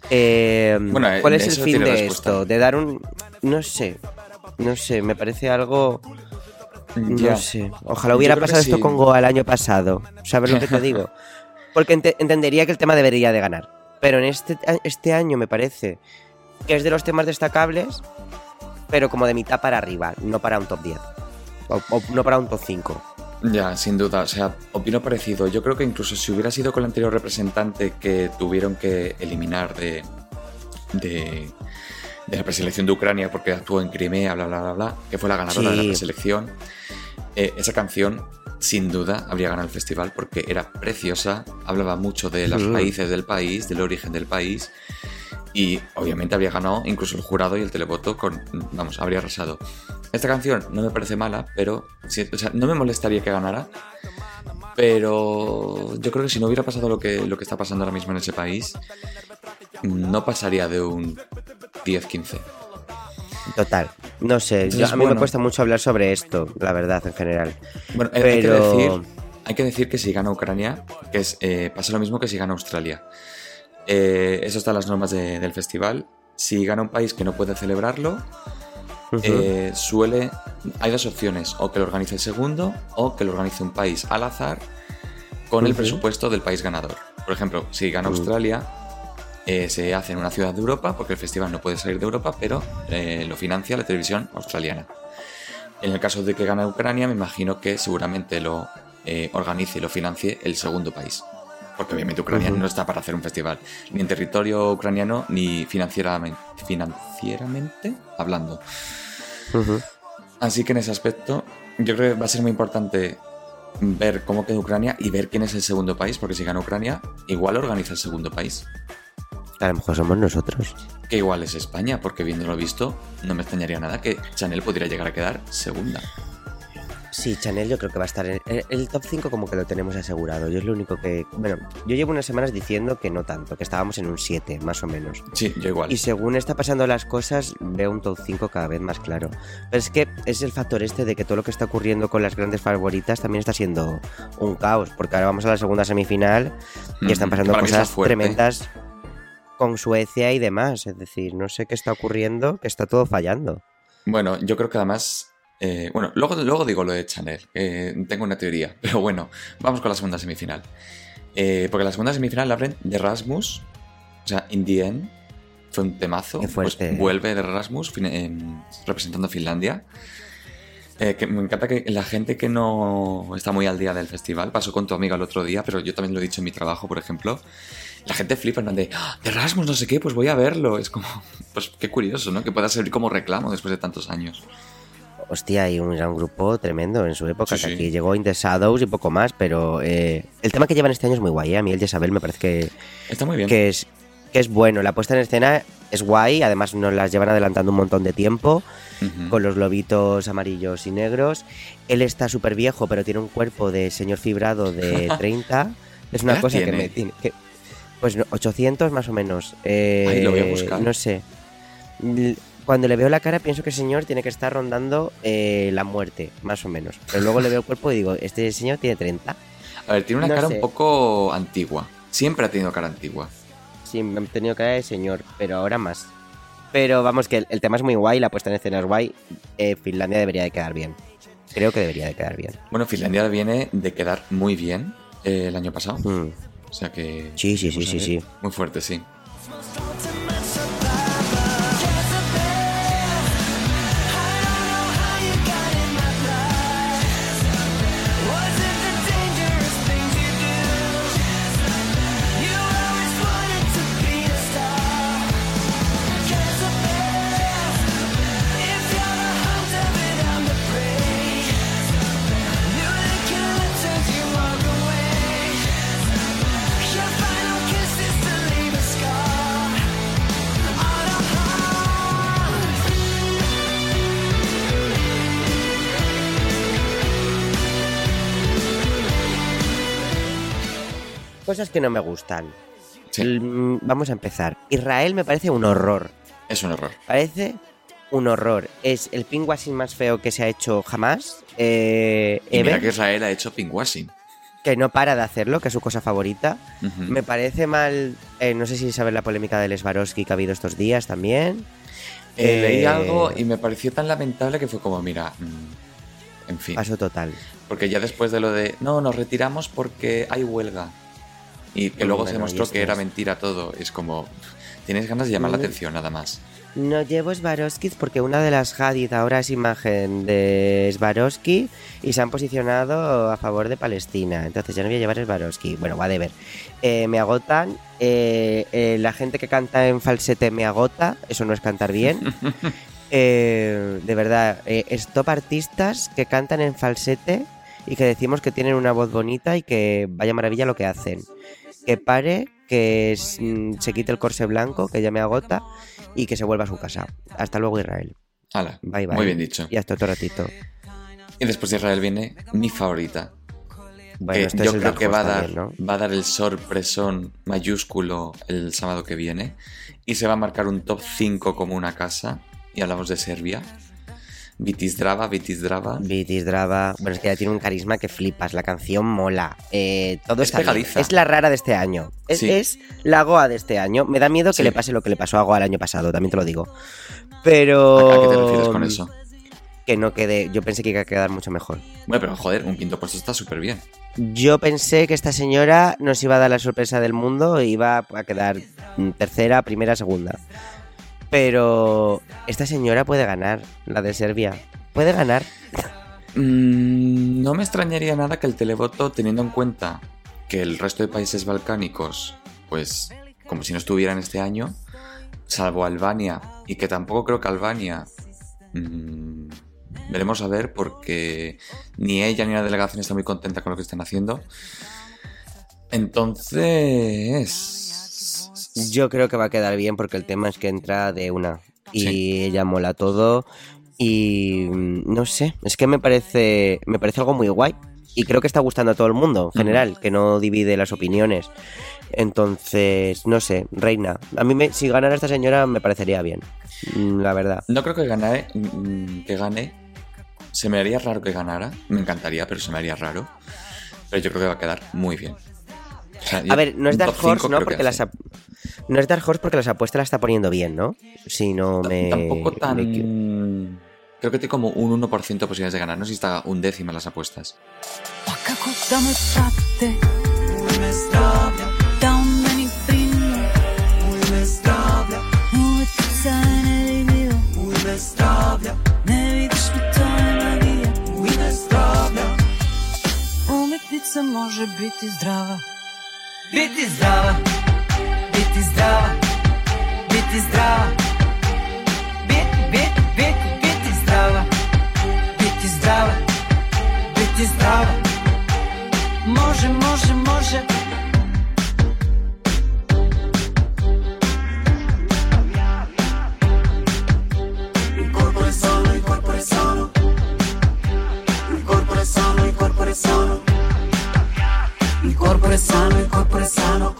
S5: Eh,
S4: Bueno,
S5: ¿Cuál es el fin de
S4: respuesta.
S5: esto? De dar un... No sé. No sé, me parece algo... No sé. Ojalá hubiera pasado esto
S4: sí.
S5: con Goa el año pasado. ¿Sabes lo que te digo? Porque ente- entendería que el tema debería de ganar. Pero en este, este año me parece que es de los temas destacables, pero como de mitad para arriba, no para un top 10. O, o no para un top 5.
S4: Ya, sin duda. O sea, opino parecido. Yo creo que incluso si hubiera sido con el anterior representante que tuvieron que eliminar de, de, de la preselección de Ucrania porque actuó en Crimea, bla, bla, bla, bla, que fue la ganadora de la preselección, eh, esa canción sin duda habría ganado el festival porque era preciosa, hablaba mucho de las
S5: Mm.
S4: raíces del país, del origen del país y obviamente habría ganado incluso el jurado y el televoto con, vamos, habría arrasado. Esta canción no me parece mala, pero sí, o sea, no me molestaría que ganara, pero yo creo que si no hubiera pasado lo que, lo que está pasando ahora mismo en ese país, no pasaría de un 10-15.
S5: Total. No sé, yo- a mí me cuesta mucho hablar sobre esto, la verdad, en general.
S4: Bueno, eh, hay, que decir, hay que decir que si gana Ucrania, que es, eh, pasa lo mismo que si gana Australia. Eh, eso está en las normas de- del festival. Si gana un país que no puede celebrarlo, Eh, suele. Hay dos opciones: o que lo organice el segundo, o que lo organice un país al azar con el presupuesto del país ganador. Por ejemplo, si gana
S5: Mm.
S4: Australia, eh, se hace en una ciudad de Europa, porque el festival no puede salir de Europa, pero eh, lo financia la televisión australiana. En el caso de que gane Ucrania, me imagino que seguramente lo eh, organice y lo financie el segundo país. Porque obviamente Ucrania no está para hacer un festival, ni en territorio ucraniano, ni financieramente, financieramente hablando. Así que en ese aspecto, yo creo que va a ser muy importante ver cómo queda Ucrania y ver quién es el segundo país, porque si gana Ucrania, igual organiza el segundo país.
S5: A lo mejor somos nosotros.
S4: Que igual es España, porque viéndolo visto, no me extrañaría nada que Chanel pudiera llegar a quedar segunda.
S5: Sí, Chanel yo creo que va a estar en el, top 5 como que lo tenemos asegurado. Yo es lo único que... Bueno, yo llevo unas semanas diciendo que no tanto, que estábamos en un 7, más o menos.
S4: Sí, yo igual.
S5: Y según está pasando las cosas, veo un top 5 cada vez más claro. Pero es que es el factor este de que todo lo que está ocurriendo con las grandes favoritas también está siendo un caos, porque ahora vamos a la segunda semifinal y están
S4: Mm,
S5: pasando cosas tremendas con Suecia y demás. Es decir, no sé qué está ocurriendo, que está todo fallando.
S4: Bueno, yo creo que además. Eh, bueno, luego, luego digo lo de Chanel. eh, tengo una teoría. Pero bueno, vamos con la segunda semifinal. Eh, porque la segunda semifinal la abren de Rasmus. O sea, In the End. Fue un temazo.
S5: Qué
S4: Pues vuelve de Rasmus em, representando a Finlandia. Eh, que me encanta que la gente que no está muy al día del festival, pasó con tu amiga el otro día, pero yo también lo he dicho en mi trabajo, por ejemplo. La gente flipa en de, "Ah, de Rasmus, no sé qué, pues voy a verlo. Es como, pues qué curioso, ¿no? Que pueda servir como reclamo después de tantos años.
S5: Hostia, y un, era un grupo tremendo en su época,
S4: Sí,
S5: que
S4: sí.
S5: aquí llegó In The Shadows y poco más, pero eh, el tema que llevan este año es muy guay, ¿eh? a mí el Jezabel me parece que,
S4: Está muy bien.
S5: que es, que es bueno, la puesta en escena es guay, además nos las llevan adelantando un montón de tiempo, con los lobitos amarillos y negros, él está súper viejo, pero tiene un cuerpo de señor fibrado de 30, es una
S4: ¿Qué
S5: cosa que me tiene... Que, Pues no, 800 más o menos. Eh,
S4: Ay, lo voy a buscar.
S5: No sé. Cuando le veo la cara pienso que el señor tiene que estar rondando eh, la muerte, más o menos. Pero luego le veo el cuerpo y digo, este señor tiene 30.
S4: A ver, tiene una
S5: No
S4: cara
S5: sé.
S4: un poco antigua. Siempre ha tenido cara antigua.
S5: Sí, me han tenido cara de señor, pero ahora más. Pero vamos, que el, el tema es muy guay, la puesta en escena es guay. Eh, Finlandia debería de quedar bien. Creo que debería de quedar bien.
S4: Bueno, Finlandia viene de quedar muy bien eh, el año pasado.
S5: Mm.
S4: O sea que.
S5: Sí, sí, sí, sí, sí.
S4: Muy fuerte, sí.
S5: Que no me gustan.
S4: Sí,
S5: El- vamos a empezar. Israel me parece un horror.
S4: es un error.
S5: Parece un horror. Es el pinguasing más feo que se ha hecho jamás. Eh,
S4: Y mira que Israel ha hecho pinkwashing.
S5: que no para de hacerlo, que es su cosa favorita. Me parece mal. eh, no sé si sabes la polémica del Swarovski que ha habido estos días también.
S4: Eh, leí algo y me pareció tan lamentable que fue como, mira, mm, en fin.
S5: Paso total.
S4: Porque ya después de lo de, no, nos retiramos porque hay huelga. Y que luego se demostró que era
S5: esto es-
S4: mentira todo. Es como, tienes ganas de llamar la
S5: Mm.
S4: atención nada más.
S5: No llevo Swarovskis porque una de las Hadid ahora es imagen de Swarovski y se han posicionado a favor de Palestina. Entonces ya no voy a llevar Swarovski. Bueno, va de ver. Eh, me agotan. eh, eh, la gente que canta en falsete me agota. Eso no es cantar bien. Eh, de verdad, stop artistas que cantan en falsete y que decimos que tienen una voz bonita y que vaya maravilla lo que hacen. Que pare, que se quite el corse blanco, que ya me agota, y que se vuelva a su casa. Hasta luego, Israel.
S4: Hala,
S5: Bye, bye.
S4: muy bien dicho.
S5: Y hasta otro ratito.
S4: Y después de Israel viene mi favorita.
S5: Bueno,
S4: que
S5: esto
S4: yo creo que va a, dar,
S5: también, ¿no?
S4: va a dar el sorpresón mayúsculo el sábado que viene. Y se va a marcar un top 5 como una casa. Y hablamos de Serbia. Vitis Drava, Vitis Drava.
S5: Vitis Drava. Bueno, es que ya tiene un carisma que flipas. La canción mola. Eh, todo
S4: Es pegadiza.
S5: Es la rara de este año. Es,
S4: Sí.
S5: es la Goa de este año. Me da miedo que
S4: Sí.
S5: le pase lo que le pasó a Goa el año pasado, también te lo digo. Pero.
S4: ¿A qué te refieres con eso?
S5: Que no quede. Yo pensé que iba a quedar mucho mejor.
S4: Bueno, pero joder, un quinto puesto está súper bien.
S5: Yo pensé que esta señora nos iba a dar la sorpresa del mundo e iba a quedar mm, tercera, primera, segunda. Pero esta señora puede ganar, la de Serbia. Puede ganar.
S4: Mm, no me extrañaría nada que el televoto, teniendo en cuenta que el resto de países balcánicos, pues como si no estuvieran este año, salvo Albania, y que tampoco creo que Albania... mm, veremos a ver porque ni ella ni la delegación está muy contenta con lo que están haciendo. Entonces...
S5: Yo creo que va a quedar bien porque el tema es que entra de una. Y
S4: Sí.
S5: ella mola todo. Y mm, no sé, es que me parece, me parece algo muy guay. Y creo que está gustando a todo el mundo en general, que no divide las opiniones. Entonces, no sé, reina. A mí, me- si ganara esta señora, me parecería bien. mm, La verdad.
S4: No creo que gane, mm, que gane. Se me haría raro que ganara. Me encantaría, pero se me haría raro. Pero yo creo que va a quedar muy bien. O sea, yo-
S5: A ver, no es Dark Horse, ¿no? Porque las no es Dark Horse porque las apuestas las está poniendo bien, ¿no? Si no me.
S4: Tampoco tan.
S5: me
S4: Creo que tiene como un 1% de posibilidades de ganar. No sé si está un décimo en las apuestas.
S6: Biti zdrava Biti zdrava Biti zdrava Biti zdrava Biti, biti, biti, biti zdrava Biti zdrava Biti zdrava Može, može, može
S3: Il corpo è sano, il corpo è sano. Il corpo è sano, il corpo sano. Il corpo sano, il corpo sano,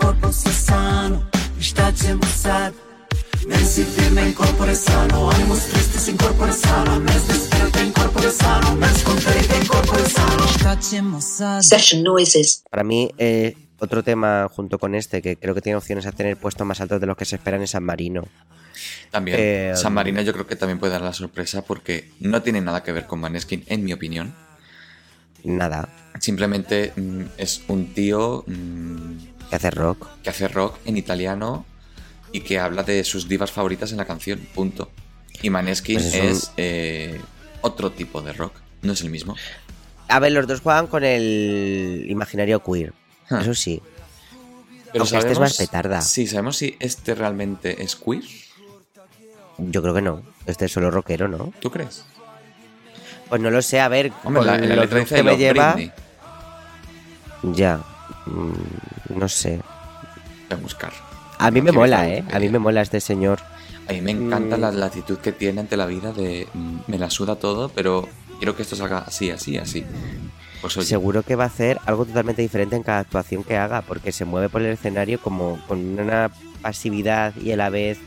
S5: Para mí, eh, otro tema junto con este que creo que tiene opciones a tener puestos más altos de los que se esperan es San Marino.
S4: También.
S5: Eh,
S4: San Marino yo creo que también puede dar la sorpresa porque no tiene nada que ver con Maneskin, en mi opinión.
S5: Nada.
S4: Simplemente mm, es un tío... Mm,
S5: que hace rock.
S4: que hace rock en italiano y que habla de sus divas favoritas en la canción, punto. Y Maneskin
S5: Pues
S4: es,
S5: es un-
S4: eh, otro tipo de rock, no es el mismo.
S5: A ver, los dos juegan con el imaginario queer.
S4: Ah.
S5: Eso sí.
S4: Pero
S5: Aunque este es más petarda.
S4: Sí, sabemos si este realmente es queer.
S5: Yo creo que no. Este es solo rockero, ¿no?
S4: ¿Tú crees?
S5: Pues no lo sé, a ver,
S4: Hombre,
S5: con
S4: la, la letra
S5: que me lleva,
S4: Britney.
S5: ya. Mm, no sé.
S4: A buscar.
S5: A mí
S4: No
S5: me mola, ¿eh? A mí me mola este señor.
S4: A mí me encanta
S5: Mm.
S4: la, la actitud que tiene ante la vida de mm, me la suda todo, pero quiero que esto salga así, así, así. Pues
S5: Seguro que va a hacer algo totalmente diferente en cada actuación que haga, porque se mueve por el escenario como con una pasividad y a la vez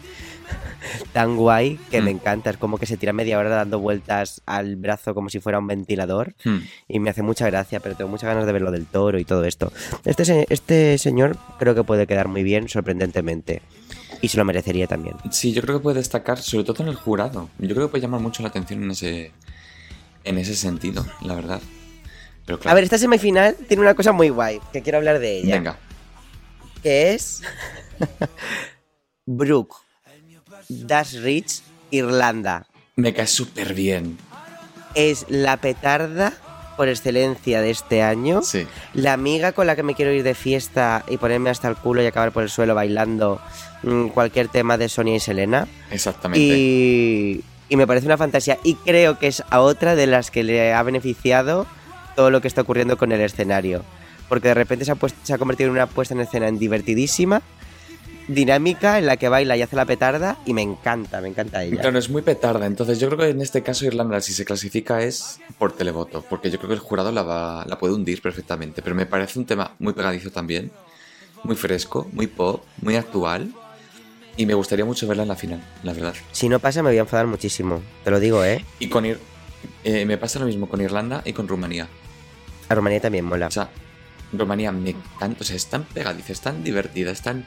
S5: tan guay que me
S4: Mm.
S5: encanta. Es como que se tira media hora dando vueltas al brazo como si fuera un ventilador
S4: hmm,
S5: y me hace mucha gracia, pero tengo muchas ganas de verlo del toro y todo esto. Este, este señor creo que puede quedar muy bien, sorprendentemente. Y se lo merecería también.
S4: sí, yo creo que puede destacar, sobre todo en el jurado. Yo creo que puede llamar mucho la atención en ese, en ese sentido, la verdad. Pero claro,
S5: A ver, esta semifinal tiene una cosa muy guay, que quiero hablar de ella.
S4: venga.
S5: que es Brooke Das Rich, Irlanda.
S4: Me cae súper bien.
S5: Es la petarda por excelencia de este año.
S4: Sí.
S5: La amiga con la que me quiero ir de fiesta y ponerme hasta el culo y acabar por el suelo bailando mm, cualquier tema de Sonia y Selena.
S4: Exactamente.
S5: Y, y me parece una fantasía. Y creo que es a otra de las que le ha beneficiado todo lo que está ocurriendo con el escenario. Porque de repente se ha, puest- se ha convertido en una puesta en escena divertidísima, dinámica, en la que baila y hace la petarda. Y me encanta, me encanta ella.
S4: Claro, es muy petarda. Entonces, yo creo que en este caso Irlanda, si se clasifica, es por televoto. Porque yo creo que el jurado la, va- la puede hundir perfectamente. Pero me parece un tema muy pegadizo también. Muy fresco, muy pop, muy actual. Y me gustaría mucho verla en la final, la verdad.
S5: Si no pasa, me voy a enfadar muchísimo. Te lo digo, ¿eh?
S4: Y con Ir- eh, me pasa lo mismo con Irlanda y con Rumanía.
S5: A Rumanía también mola.
S4: O sea, Rumanía me encanta. O sea, es tan pegadiza, es tan divertida, es tan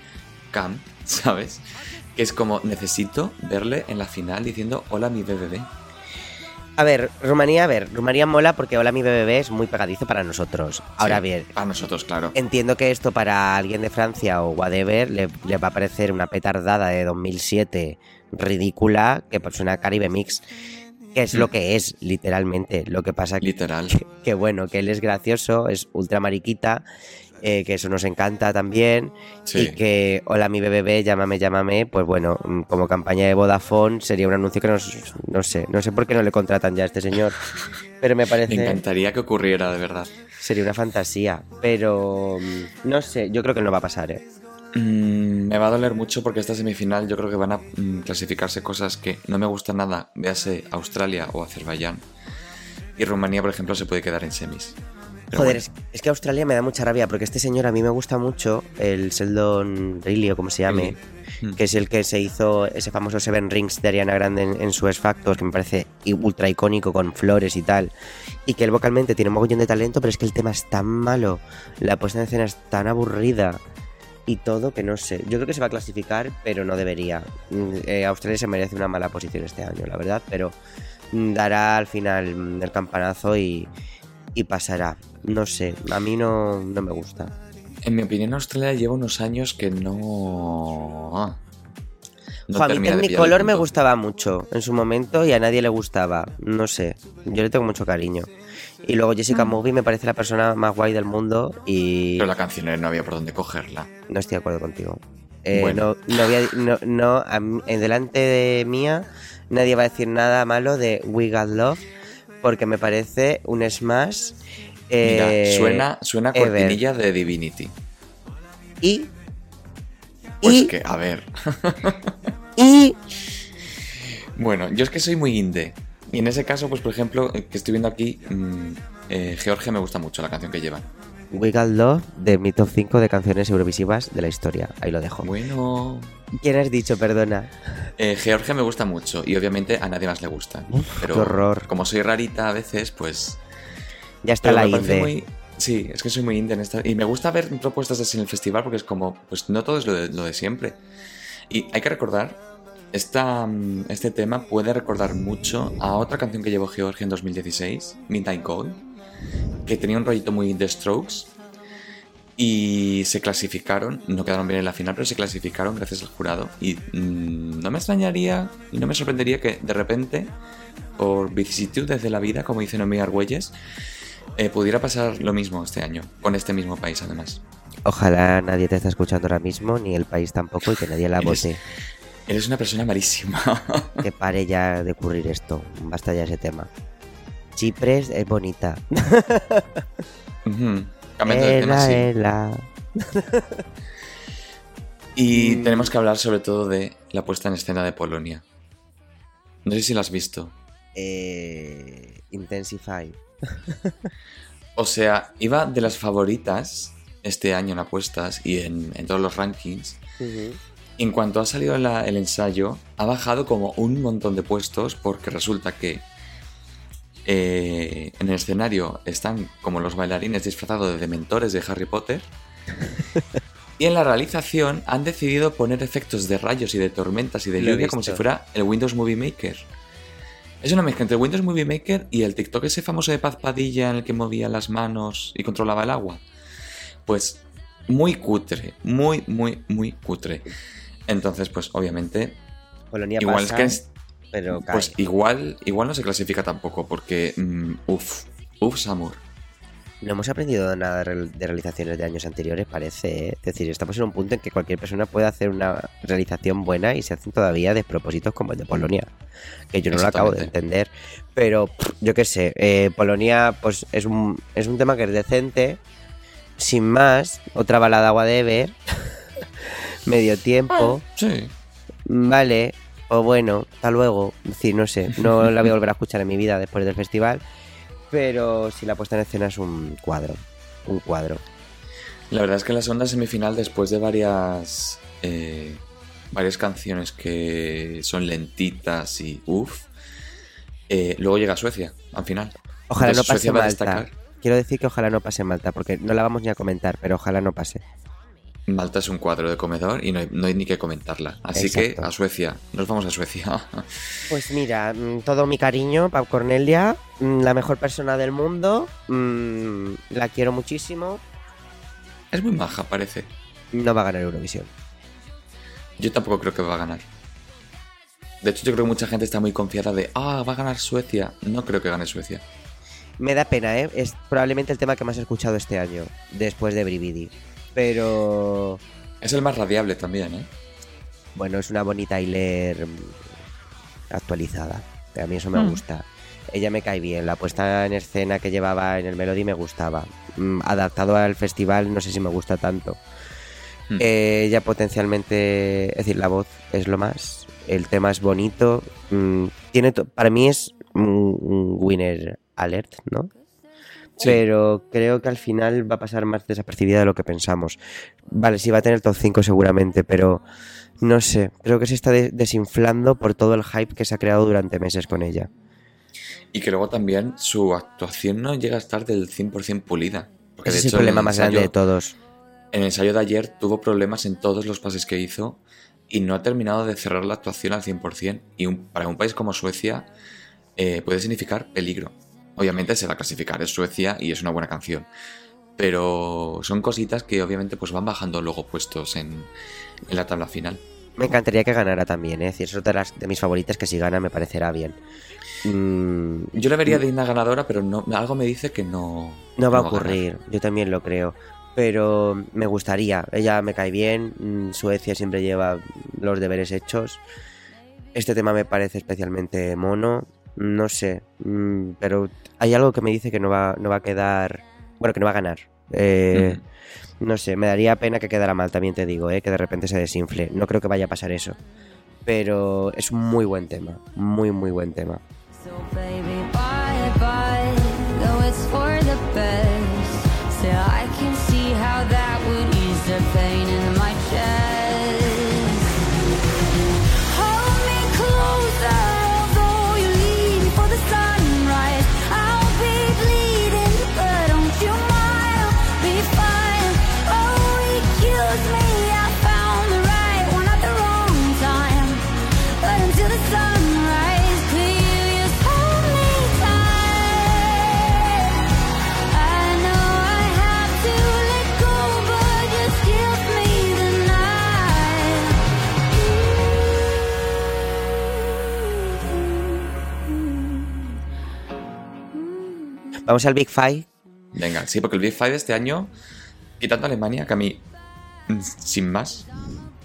S4: cam, ¿sabes? Que es como necesito verle en la final diciendo hola mi bebé.
S5: A ver, Rumanía, a ver, Rumanía mola porque Hola mi bebé es muy pegadizo para nosotros. Ahora
S4: Sí,
S5: bien,
S4: Para nosotros, claro.
S5: Entiendo que esto para alguien de Francia o whatever le, le va a parecer una petardada de 2007 ridícula que pues una Caribe Mix, que es lo que es, literalmente. Lo que pasa que,
S4: Literal.
S5: que bueno, que él es gracioso, es ultra mariquita, eh, que eso nos encanta también,
S4: Sí.
S5: y que Hola mi bebé, llámame, llámame, pues bueno, mm, como campaña de Vodafone sería un anuncio que nos, no sé, no sé por qué no le contratan ya a este señor, pero me
S4: Me
S5: parece...
S4: encantaría que ocurriera, de verdad.
S5: Sería una fantasía, pero mm, no sé, yo creo que no va a pasar, ¿eh?
S4: Mm, me va a doler mucho porque esta semifinal yo creo que van a mm, clasificarse cosas que no me gustan nada, véase Australia o Azerbaiyán. Y Rumanía, por ejemplo, se puede quedar en semis. Pero
S5: Joder,
S4: bueno,
S5: es, es que Australia me da mucha rabia porque este señor a mí me gusta mucho, el Sheldon Riley o como se llame,
S4: Mm.
S5: que es el que se hizo ese famoso Seven Rings de Ariana Grande en, en su X Factor, que me parece ultra icónico con flores y tal, y que él vocalmente tiene un mogollón de talento, pero es que el tema es tan malo, la puesta en escena es tan aburrida y todo que no sé. Yo creo que se va a clasificar, pero no debería. Mm, eh, Australia se merece una mala posición este año, la verdad, pero mm, dará al final mm, el campanazo y, y pasará. No sé, a mí no, no me gusta.
S4: en mi opinión, Australia lleva unos años que no. ah, no
S5: Jo, a mí Technicolor me gustaba mucho en su momento y a nadie le gustaba. No sé, yo le tengo mucho cariño. Y luego Jessica Movie me parece la persona más guay del mundo y
S4: Pero la canción no había por dónde cogerla.
S5: no estoy de acuerdo contigo. Eh,
S4: Bueno.
S5: No, no, voy a- no, no, a en delante de mía nadie va a decir nada malo de We Got Love porque me parece un smash.
S4: Mira,
S5: eh,
S4: suena, suena
S5: ever.
S4: cortinilla de Divinity.
S5: Y.
S4: Pues
S5: y,
S4: que, a ver.
S5: y
S4: Bueno, yo es que soy muy indie. Y en ese caso, pues por ejemplo, eh, que estoy viendo aquí, mm, eh, Georgia me gusta mucho la canción que llevan.
S5: We Got Love de mi top 5 de canciones eurovisivas de la historia. Ahí lo dejo.
S4: Bueno.
S5: ¿Quién has dicho, perdona?
S4: Eh, Georgia me gusta mucho y obviamente a nadie más le gusta. pero
S5: qué horror.
S4: como soy rarita a veces, pues.
S5: Ya está
S4: pero
S5: la
S4: muy- Sí, es que soy muy indie en esta. Y me gusta ver propuestas así en el festival porque es como, pues no todo es lo de, lo de siempre. Y hay que recordar, esta, mm, este tema puede recordar mucho a otra canción que llevó Georgia en 2016, Midnight Gold, que tenía un rollito muy The Strokes. Y se clasificaron, no quedaron bien en la final, pero se clasificaron gracias al jurado. Y mm, no me extrañaría y no me sorprendería que de repente, por vicisitudes de la vida, como dice Noemí Argüelles, eh, pudiera pasar lo mismo este año, con este mismo país además.
S5: Ojalá nadie te esté escuchando ahora mismo, ni el país tampoco, y que nadie la
S4: Eres-
S5: vote.
S4: Eres una persona malísima.
S5: Que pare ya de ocurrir esto. Basta ya ese tema. Chipres es bonita.
S4: De tema,
S5: Ela,
S4: sí.
S5: ela.
S4: Y tenemos que hablar sobre todo de la puesta en escena de Polonia. No sé si la has visto.
S5: Eh, Intensify.
S4: O sea, iba de las favoritas este año en apuestas y en, en todos los rankings. Y en cuanto ha salido la- el ensayo, ha bajado como un montón de puestos porque resulta que eh, en el escenario están como los bailarines disfrazados de dementores de Harry Potter. y en la realización han decidido poner efectos de rayos y de tormentas y de lluvia como si fuera el Windows Movie Maker. Es una mezcla entre el Windows Movie Maker y el TikTok ese famoso de Paz Padilla en el que movía las manos y controlaba el agua. Pues muy cutre, muy, muy, muy cutre. Entonces, pues obviamente,
S5: Polonia
S4: igual
S5: pasa,
S4: es que es-
S5: pero cae.
S4: pues igual, igual no se clasifica tampoco, porque mm, uff, uff, Samur.
S5: No hemos aprendido nada de real- de realizaciones de años anteriores, parece. ¿eh? Es decir, estamos en un punto en que cualquier persona puede hacer una realización buena y se hacen todavía despropósitos como el de Polonia. Que yo no lo acabo de entender. Pero yo qué sé, eh, Polonia pues es un, es un tema que es decente. Sin más, otra balada whatever. Medio tiempo.
S4: Sí.
S5: Vale, o bueno, hasta luego. Es decir, no sé, no la voy a volver a escuchar en mi vida después del festival. Pero si la puesta en escena es un cuadro. Un cuadro.
S4: La verdad es que la segunda semifinal, después de varias. eh, varias canciones que son lentitas y uff, eh, luego llega Suecia, al final.
S5: Ojalá
S4: Entonces,
S5: no pase
S4: Suecia
S5: Malta. Quiero decir que ojalá no pase Malta, porque no la vamos ni a comentar, pero ojalá no pase.
S4: Malta es un cuadro de comedor y no hay, no hay ni que comentarla. Así que a Suecia, nos vamos a Suecia.
S5: Pues mira, mm, todo mi cariño para Cornelia, mm, la mejor persona del mundo, mm, la quiero muchísimo,
S4: es muy maja, parece.
S5: no va a ganar Eurovisión.
S4: Yo tampoco creo que va a ganar. De hecho, yo creo que mucha gente está muy confiada de, ah, va a ganar Suecia. No creo que gane Suecia.
S5: Me da pena, ¿eh? Es probablemente el tema que más he escuchado este año, después de Brividi. Pero
S4: Es el más radiable también, ¿eh?
S5: bueno, es una bonita Tyler mm, actualizada. A mí eso me
S4: Mm.
S5: gusta. Ella me cae bien, la puesta en escena que llevaba en el Melody me gustaba. Mm, Adaptado al festival no sé si me gusta tanto.
S4: Mm.
S5: Eh, ella potencialmente, es decir, la voz es lo más, el tema es bonito, mm, tiene para mí es un, un winner alert, ¿no?
S4: Sí.
S5: Pero creo que al final va a pasar más desapercibida de lo que pensamos. Vale, sí va a tener top 5 seguramente, pero no sé, creo que se está de- desinflando por todo el hype que se ha creado durante meses con ella.
S4: Y que luego también su actuación no llega a estar del 100% pulida. Porque
S5: Ese
S4: de
S5: es el problema más grande de todos.
S4: En el ensayo de ayer tuvo problemas en todos los pases que hizo y no ha terminado de cerrar la actuación al 100%. Y un- para un país como Suecia eh, puede significar peligro. Obviamente se va a clasificar, es Suecia y es una buena canción. Pero son cositas que obviamente pues van bajando luego puestos en, en la tabla final.
S5: Me encantaría que ganara también, ¿eh? Es decir, es otra de, las, de mis favoritas que si gana me parecerá bien. Mm,
S4: Yo le vería digna ganadora, pero no, algo me dice que no.
S5: No va a
S4: ganar.
S5: ocurrir, yo también lo creo. Pero me gustaría, ella me cae bien, mm, Suecia siempre lleva los deberes hechos. Este tema me parece especialmente mono, no sé, mm, pero hay algo que me dice que no va, no va a quedar, bueno, que no va a ganar. Eh. No sé, me daría pena que quedara mal, también te digo, eh, que de repente se desinfle. No creo que vaya a pasar eso. Pero es un muy buen tema, muy, muy buen tema.
S6: So baby,
S5: Vamos al Big Five.
S4: Venga, sí, porque el Big Five de este año, quitando Alemania, que a mí, mm, sin más.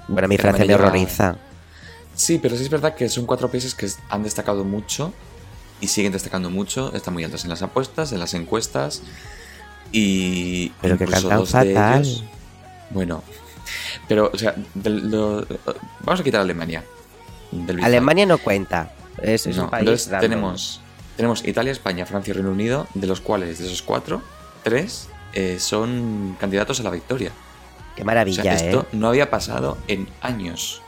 S5: Bueno, a mí Francia me horroriza.
S4: Sí, pero sí es verdad que son cuatro países que han destacado mucho y siguen destacando mucho. Están muy altos en las apuestas, en las encuestas y.
S5: Pero que cantan
S4: dos de
S5: fatal.
S4: ellos- bueno, pero, o sea, lo- vamos a quitar Alemania.
S5: Alemania no cuenta. Es, es
S4: No,
S5: un país.
S4: entonces tenemos, tenemos Italia, España, Francia y Reino Unido, de los cuales, de esos cuatro, tres eh, son candidatos a la victoria.
S5: Qué
S4: O
S5: maravilla,
S4: sea, esto
S5: ¿eh?
S4: no había pasado en años.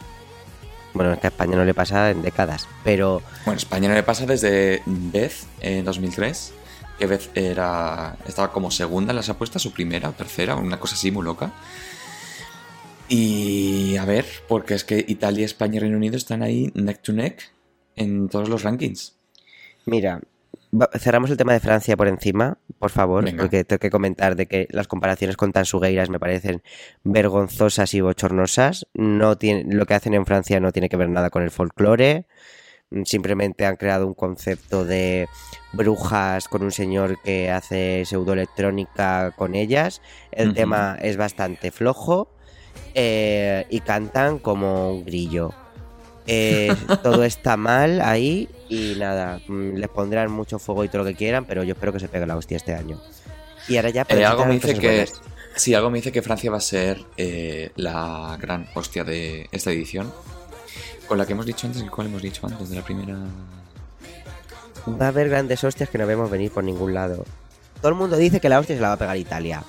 S5: Bueno, es que a España no le pasa en décadas. Pero
S4: Bueno, España no le pasa desde Beth en 2003, que Beth era, estaba como segunda en las apuestas, o primera o tercera, una cosa así muy loca. Y a ver, porque es que Italia, España y Reino Unido están ahí neck to neck en todos los rankings.
S5: Mira, cerramos el tema de Francia por encima, por favor,
S4: Venga.
S5: porque tengo que comentar de que las comparaciones con Tansugueiras me parecen vergonzosas y bochornosas. No tiene, lo que hacen en Francia no tiene que ver nada con el folclore. Mm, Simplemente han creado un concepto de brujas con un señor que hace pseudoelectrónica con ellas. El tema es bastante flojo eh, y cantan como un grillo. Eh, todo está mal ahí y nada, mm, les pondrán mucho fuego y todo lo que quieran, pero yo espero que se pegue la hostia este año. Y ahora ya
S4: Eh, algo me
S5: en
S4: dice que.
S5: buenas.
S4: Sí, algo me dice que Francia va a ser eh, la gran hostia de esta edición. Con la que hemos dicho antes, ¿y cuál hemos dicho antes? De la primera.
S5: Va a haber grandes hostias que no vemos venir por ningún lado. Todo el mundo dice que la hostia se la va a pegar Italia.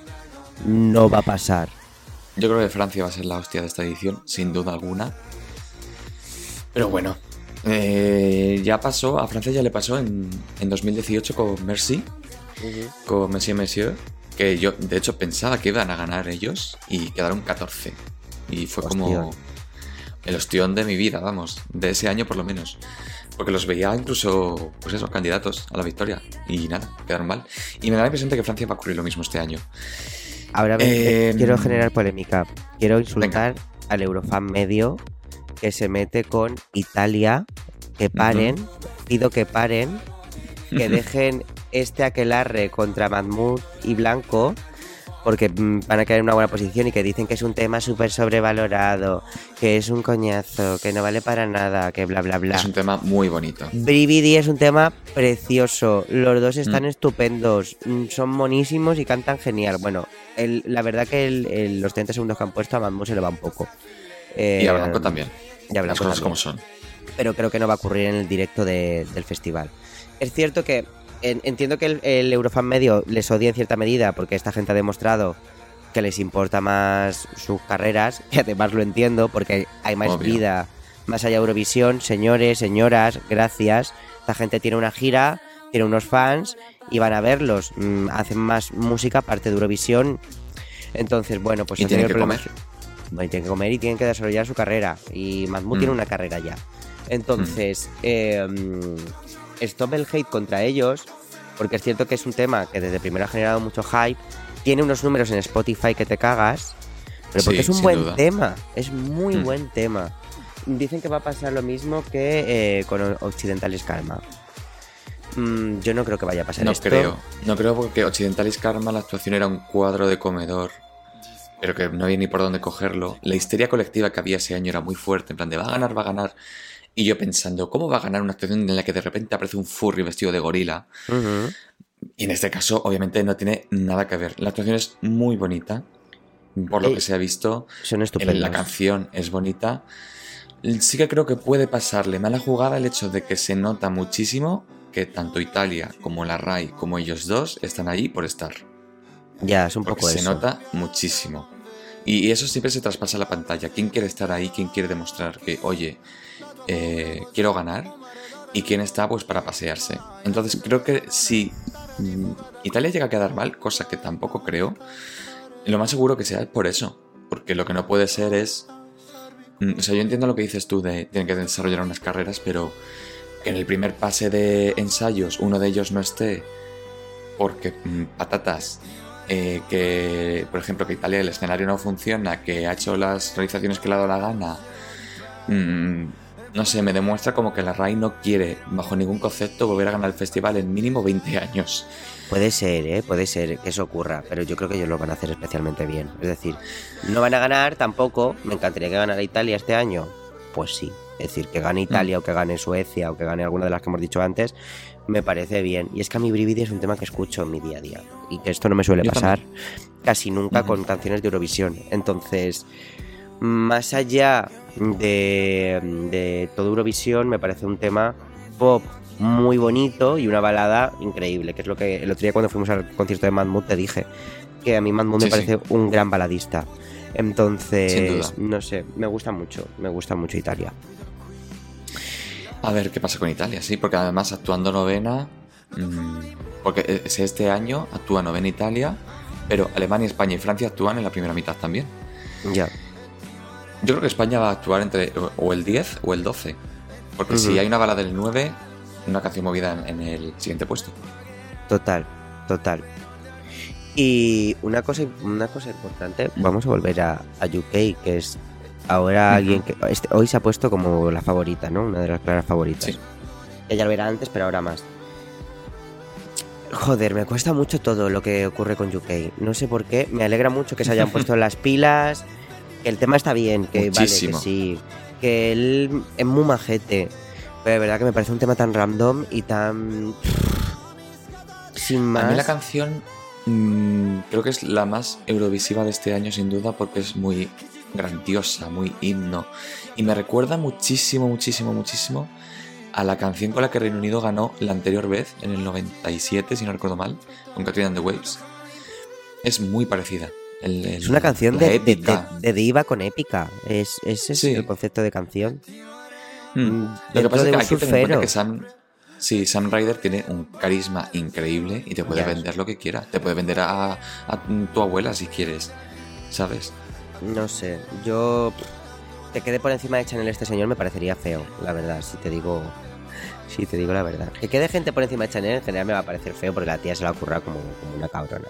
S5: No va a pasar.
S4: Yo creo que Francia va a ser la hostia de esta edición, sin duda alguna. Pero bueno, eh, ya pasó, a Francia ya le pasó en, en 2018 con Merci, con Monsieur Monsieur, que yo de hecho pensaba que iban a ganar ellos y quedaron 14. Y fue como el ostión de mi vida, vamos, de ese año por lo menos. Porque los veía incluso, pues esos candidatos a la victoria. Y nada, quedaron mal. Y me da la impresión de que Francia va a ocurrir lo mismo este año.
S5: Ahora
S4: Eh,
S5: quiero generar polémica. Quiero insultar al Eurofan medio que se mete con Italia. Que paren. Pido que paren. Que dejen este aquelarre contra Mahmoud y Blanco. Porque mm, van a caer en una buena posición y que dicen que es un tema súper sobrevalorado. Que es un coñazo. Que no vale para nada. Que bla bla bla.
S4: Es un tema muy bonito.
S5: Brividi es un tema precioso. Los dos están
S4: Mm.
S5: estupendos. mm, Son monísimos y cantan genial. Bueno, el- la verdad que el- el- los 30 segundos que han puesto a Mambo se le va un poco. Eh,
S4: Y a Blanco también.
S5: Y a Blanco
S4: Las cosas como son.
S5: Pero creo que no va a ocurrir en el directo de- del festival. Es cierto que en- entiendo que el, el Eurofan medio les odia en cierta medida porque esta gente ha demostrado que les importa más sus carreras. Y además lo entiendo porque hay más
S4: Obvio.
S5: vida más allá de Eurovisión. Señores, señoras, gracias. Esta gente tiene una gira, tiene unos fans y van a verlos. Mm, hacen más música aparte de Eurovisión. Entonces, bueno, pues
S4: Y tienen que
S5: problemas- Bueno, tienen que comer y tienen que desarrollar su carrera. Y Mahmoud
S4: Mm.
S5: tiene una carrera ya. Entonces, eh, mm, stop el hate contra ellos, porque es cierto que es un tema que desde primero ha generado mucho hype. Tiene unos números en Spotify que te cagas, pero porque
S4: Sí,
S5: es un buen
S4: duda.
S5: tema. Es muy
S4: Mm.
S5: buen tema. Dicen que va a pasar lo mismo que eh, con Occidentalis Karma. Mm, yo no creo que vaya a pasar
S4: No
S5: esto.
S4: creo. No creo porque Occidentalis Karma la actuación era un cuadro de comedor. Pero que no había ni por dónde cogerlo. La histeria colectiva que había ese año era muy fuerte. En plan de va a ganar, va a ganar. Y yo pensando, ¿cómo va a ganar una actuación en la que de repente aparece un furry vestido de gorila? Y en este caso, obviamente, no tiene nada que ver. La actuación es muy bonita. Por lo
S5: Ey,
S4: que se ha visto,
S5: Son
S4: el-
S5: estupendos.
S4: la canción es bonita. Sí que creo que puede pasarle mala jugada el hecho de que se nota muchísimo que tanto Italia como la RAI como ellos dos están ahí por estar.
S5: Ya, es un
S4: Porque
S5: poco
S4: se
S5: eso.
S4: nota muchísimo. Y, y eso siempre se traspasa a la pantalla. ¿Quién quiere estar ahí? ¿Quién quiere demostrar que, oye, eh, quiero ganar? ¿Y quién está pues para pasearse? Entonces creo que si mm, Italia llega a quedar mal, cosa que tampoco creo, lo más seguro que sea por eso. Porque lo que no puede ser es... mm, O sea, yo entiendo lo que dices tú de tienen que desarrollar unas carreras, pero que en el primer pase de ensayos uno de ellos no esté porque mm, patatas eh, que por ejemplo que Italia el escenario no funciona que ha hecho las realizaciones que le ha dado la gana mm, no sé, me demuestra como que la RAI no quiere, bajo ningún concepto, volver a ganar el festival en mínimo 20 años.
S5: Puede ser, ¿eh? Puede ser que eso ocurra, pero yo creo que ellos lo van a hacer especialmente bien. Es decir, no van a ganar tampoco. Me encantaría que ganara Italia este año. Pues sí. Es decir, que gane Italia o que gane Suecia o que gane alguna de las que hemos dicho antes, me parece bien. Y es que a mí Brividi es un tema que escucho en mi día a día. Y que esto no me suele
S4: Yo
S5: pasar casi nunca con canciones de Eurovisión. Entonces, más allá de, de todo Eurovisión, me parece un tema pop muy bonito y una balada increíble, que es lo que el otro día cuando fuimos al concierto de Mahmood te dije, que a mí Mahmood
S4: Sí,
S5: me parece un gran baladista. Entonces, no sé, me gusta mucho, me gusta mucho Italia.
S4: A ver qué pasa con Italia, sí, porque además actuando novena, mm, porque es este año actúa novena Italia, pero Alemania, España y Francia actúan en la primera mitad también.
S5: Ya.
S4: Yo creo que España va a actuar entre o- el 10 o el 12, porque si hay una bala del 9, una canción movida en, en el siguiente puesto.
S5: Total, total. Y una cosa, una cosa importante, vamos a volver a, a UK, que es ahora alguien que este- hoy se ha puesto como la favorita, ¿no? Una de las claras favoritas.
S4: Sí.
S5: Ella lo verá antes, pero ahora más. Joder, me cuesta mucho todo lo que ocurre con UK. No sé por qué. Me alegra mucho que se hayan puesto las pilas. Que el tema está bien, que
S4: Muchísimo.
S5: vale, que sí. Que él es muy majete. Pero de verdad que me parece un tema tan random y tan. Sin más.
S4: A mí la canción mm, creo que es la más eurovisiva de este año sin duda porque es muy grandiosa, muy himno. Y me recuerda muchísimo, muchísimo, muchísimo a la canción con la que Reino Unido ganó la anterior vez, en el 97, si no recuerdo mal, con Katrina and the Waves. Es muy parecida. El- el-
S5: Es una canción de, de,
S4: épica.
S5: de- de diva con épica. Es, ese es
S4: Sí.
S5: el concepto de canción.
S4: Mm. Lo que pasa es que hay que tener en cuenta
S5: surfero.
S4: que Sam, sí, Sam Ryder tiene un carisma increíble y te puede vender lo que quiera. Te puede vender a, a tu abuela si quieres, ¿sabes?
S5: No sé, yo que quede por encima de Chanel este señor me parecería feo, la verdad, si te digo si te digo la verdad. Que quede gente por encima de Chanel en general me va a parecer feo porque la tía se la ocurra como, como una cabrona.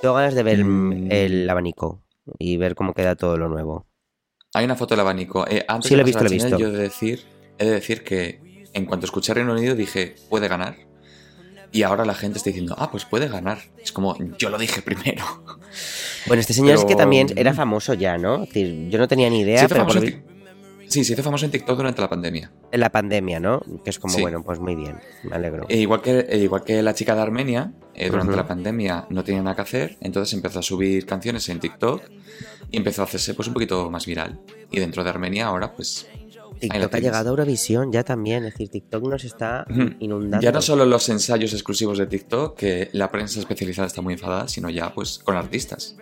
S5: Tengo ganas de ver
S4: Mm.
S5: el abanico y ver cómo queda todo lo nuevo.
S4: Hay una foto del abanico. Eh, antes
S5: Sí, lo he visto, lo he visto.
S4: Yo he de decir, he de decir que en cuanto escuché Reino Unido dije, puede ganar. Y ahora la gente está diciendo, ah, pues puede ganar. Es como, yo lo dije primero.
S5: Bueno, este señor es que también era famoso ya, ¿no? Es decir, yo no tenía ni idea, pero por
S4: Sí, se hizo famoso en TikTok durante la pandemia.
S5: en la pandemia, ¿no? Que es como,
S4: Sí.
S5: bueno, pues muy bien, me alegro.
S4: E igual, que, e igual que la chica de Armenia, eh, durante la pandemia no tenía nada que hacer, entonces empezó a subir canciones en TikTok y empezó a hacerse pues un poquito más viral. Y dentro de Armenia ahora pues...
S5: TikTok ha llegado a Eurovisión ya también, es decir, TikTok nos está inundando.
S4: Ya no solo los ensayos exclusivos de TikTok, que la prensa especializada está muy enfadada, sino ya pues con artistas.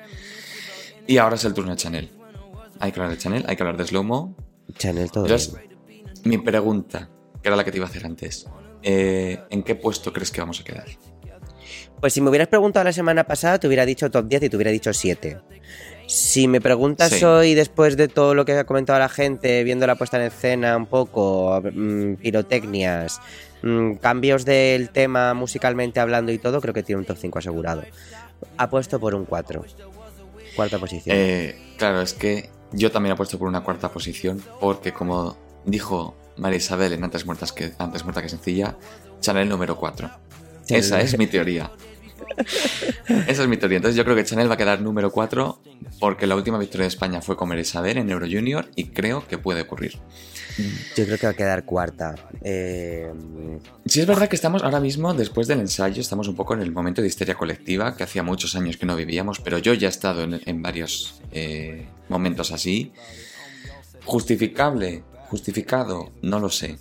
S4: Y ahora es el turno de Chanel. Hay que hablar de Chanel, hay que hablar de Slow-Mo.
S5: Chanel todo
S4: Entonces,
S5: bien.
S4: mi pregunta, que era la que te iba a hacer antes, eh, ¿en qué puesto crees que vamos a quedar?
S5: Pues si me hubieras preguntado la semana pasada, te hubiera dicho top 10 y te hubiera dicho 7. Si me preguntas
S4: Sí.
S5: hoy, después de todo lo que ha comentado la gente, viendo la puesta en escena un poco, mm, pirotecnias, mm, cambios del tema musicalmente hablando y todo, creo que tiene un top 5 asegurado. Apuesto por un 4. Cuarta posición.
S4: Eh, claro, es que yo también apuesto por una cuarta posición, porque como dijo María Isabel en Antes, Muertas que, Antes Muerta que Sencilla, Chanel número 4.
S5: Chanel.
S4: Esa es mi teoría. Esa es mi teoría. Entonces yo creo que Chanel va a quedar número 4 porque la última victoria de España fue con Isabel en Euro Junior y creo que puede ocurrir.
S5: Yo creo que va a quedar cuarta. Eh,
S4: Sí es verdad que estamos ahora mismo, después del ensayo, estamos un poco en el momento de histeria colectiva, que hacía muchos años que no vivíamos, pero yo ya he estado en, en varios eh, momentos así. Justificable, justificado, no lo sé.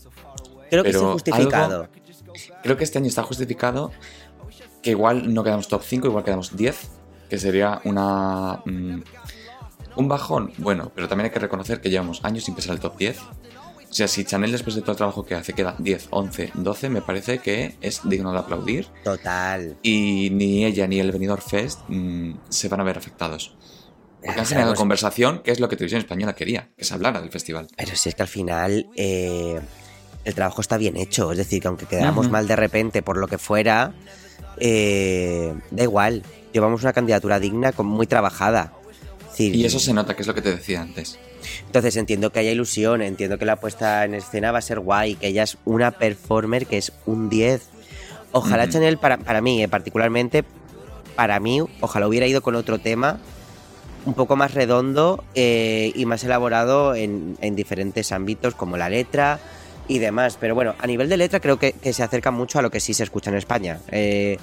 S5: creo que sí justificado.
S4: Creo que este año está justificado que igual no quedamos top 5, igual quedamos 10, que sería una... mm, un bajón, bueno, pero también hay que reconocer que llevamos años sin pisar el top 10. O sea, si Chanel después de todo el trabajo que hace queda 10, 11, 12, me parece que es digno de aplaudir.
S5: Total.
S4: Y ni ella ni el Benidorm Fest mm, se van a ver afectados. Porque han generado conversación, que es lo que Televisión Española quería, que se hablara del festival.
S5: Pero si es que al final eh, el trabajo está bien hecho. Es decir, que aunque quedáramos
S4: Ujú.
S5: mal de repente por lo que fuera, eh, da igual. Llevamos una candidatura digna, con- muy trabajada.
S4: Y eso se nota, que es lo que te decía antes.
S5: Entonces entiendo que haya ilusión, entiendo que la puesta en escena va a ser guay, que ella es una performer que es un 10. Ojalá. Chanel, para, para mí, eh, particularmente, para mí, ojalá hubiera ido con otro tema un poco más redondo eh, y más elaborado en, en diferentes ámbitos, como la letra y demás. Pero bueno, a nivel de letra creo que, que se acerca mucho a lo que sí se escucha en España. Eh,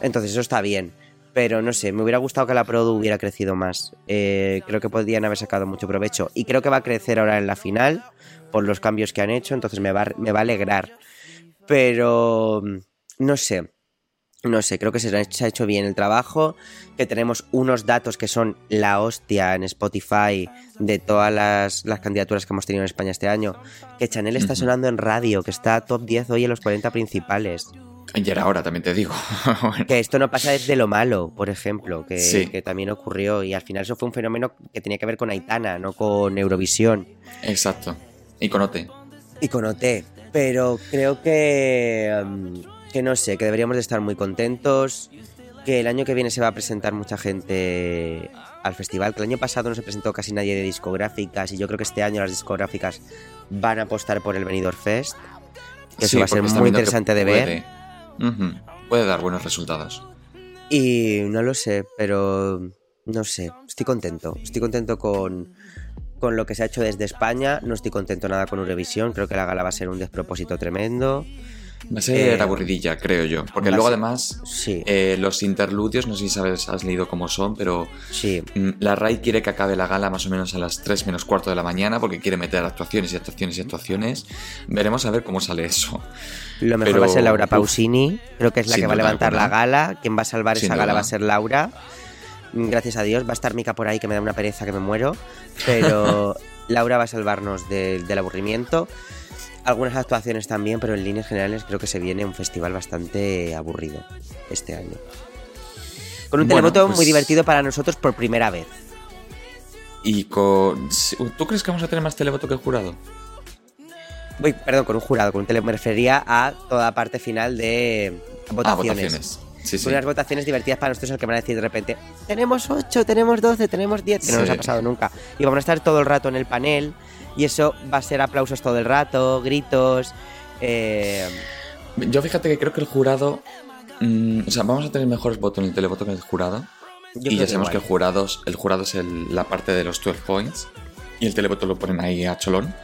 S5: entonces eso está bien. Pero no sé, me hubiera gustado que la Produ hubiera crecido más. Eh, creo que podrían haber sacado mucho provecho. Y creo que va a crecer ahora en la final por los cambios que han hecho. Entonces me va, a- me va a alegrar. Pero mm, no sé. No sé, creo que se ha hecho- bien el trabajo. Que tenemos unos datos que son la hostia en Spotify de todas las, las candidaturas que hemos tenido en España este año. Que Chanel está sonando en radio, que está top 10 hoy en los 40 principales.
S4: Y era ahora, también te digo. Bueno,
S5: Que esto no pasa desde lo malo, por ejemplo, que,
S4: Sí.
S5: que también ocurrió y al final eso fue un fenómeno que tenía que ver con Aitana, no con Eurovisión
S4: Exacto. Y con OT.
S5: y con OT. Pero creo que, mm, que no sé, que deberíamos de estar muy contentos, que el año que viene se va a presentar mucha gente al festival, que el año pasado no se presentó casi nadie de discográficas y yo creo que este año las discográficas van a apostar por el Benidorm Fest, que
S4: Sí,
S5: eso va a ser muy interesante de ver.
S4: Puede dar buenos resultados.
S5: Y no lo sé, pero no sé, estoy contento. Estoy contento con, con lo que se ha hecho desde España. No estoy contento nada con Eurovisión. Creo que la gala va a ser un despropósito tremendo.
S4: Va a ser
S5: Eh,
S4: aburridilla, creo yo. Porque luego,
S5: ser-
S4: además,
S5: Sí,
S4: eh, los interludios, no sé si sabes, has leído cómo son, pero
S5: sí.
S4: mm, la RAI quiere que acabe la gala más o menos a las 3 menos cuarto de la mañana porque quiere meter actuaciones y actuaciones y actuaciones. Veremos a ver cómo sale eso.
S5: Lo mejor
S4: pero-
S5: va a ser Laura
S4: uf.
S5: Pausini. Creo que es la que va a levantar la gala. Quien va a salvar
S4: Sin
S5: esa gala va a ser Laura. Mm, Gracias a Dios. Va a estar Mica por ahí que me da una pereza que me muero. Pero Laura va a salvarnos del aburrimiento. Algunas actuaciones también, pero en líneas generales creo que se viene un festival bastante aburrido este año. Con un
S4: Bueno,
S5: televoto
S4: pues-
S5: muy divertido para nosotros por primera vez.
S4: Y con... ¿Tú crees que vamos a tener más televoto que el jurado?
S5: Uy, perdón, con un jurado, con un tele me refería a toda la parte final de
S4: Ah,
S5: votaciones.
S4: Sí, sí.
S5: Unas votaciones divertidas para nosotros al que van a decir de repente, tenemos 8, tenemos 12, tenemos 10, que no nos ha pasado nunca. Y vamos a estar todo el rato en el panel y eso va a ser aplausos todo el rato, gritos. eh,
S4: Yo fíjate que creo que el jurado... mm, o sea, vamos a tener mejores votos en el televoto que en el jurado.
S5: yo
S4: y ya sabemos que
S5: igual.
S4: el jurado, el jurado es el- la parte de los 12 points y el televoto lo ponen ahí a cholón.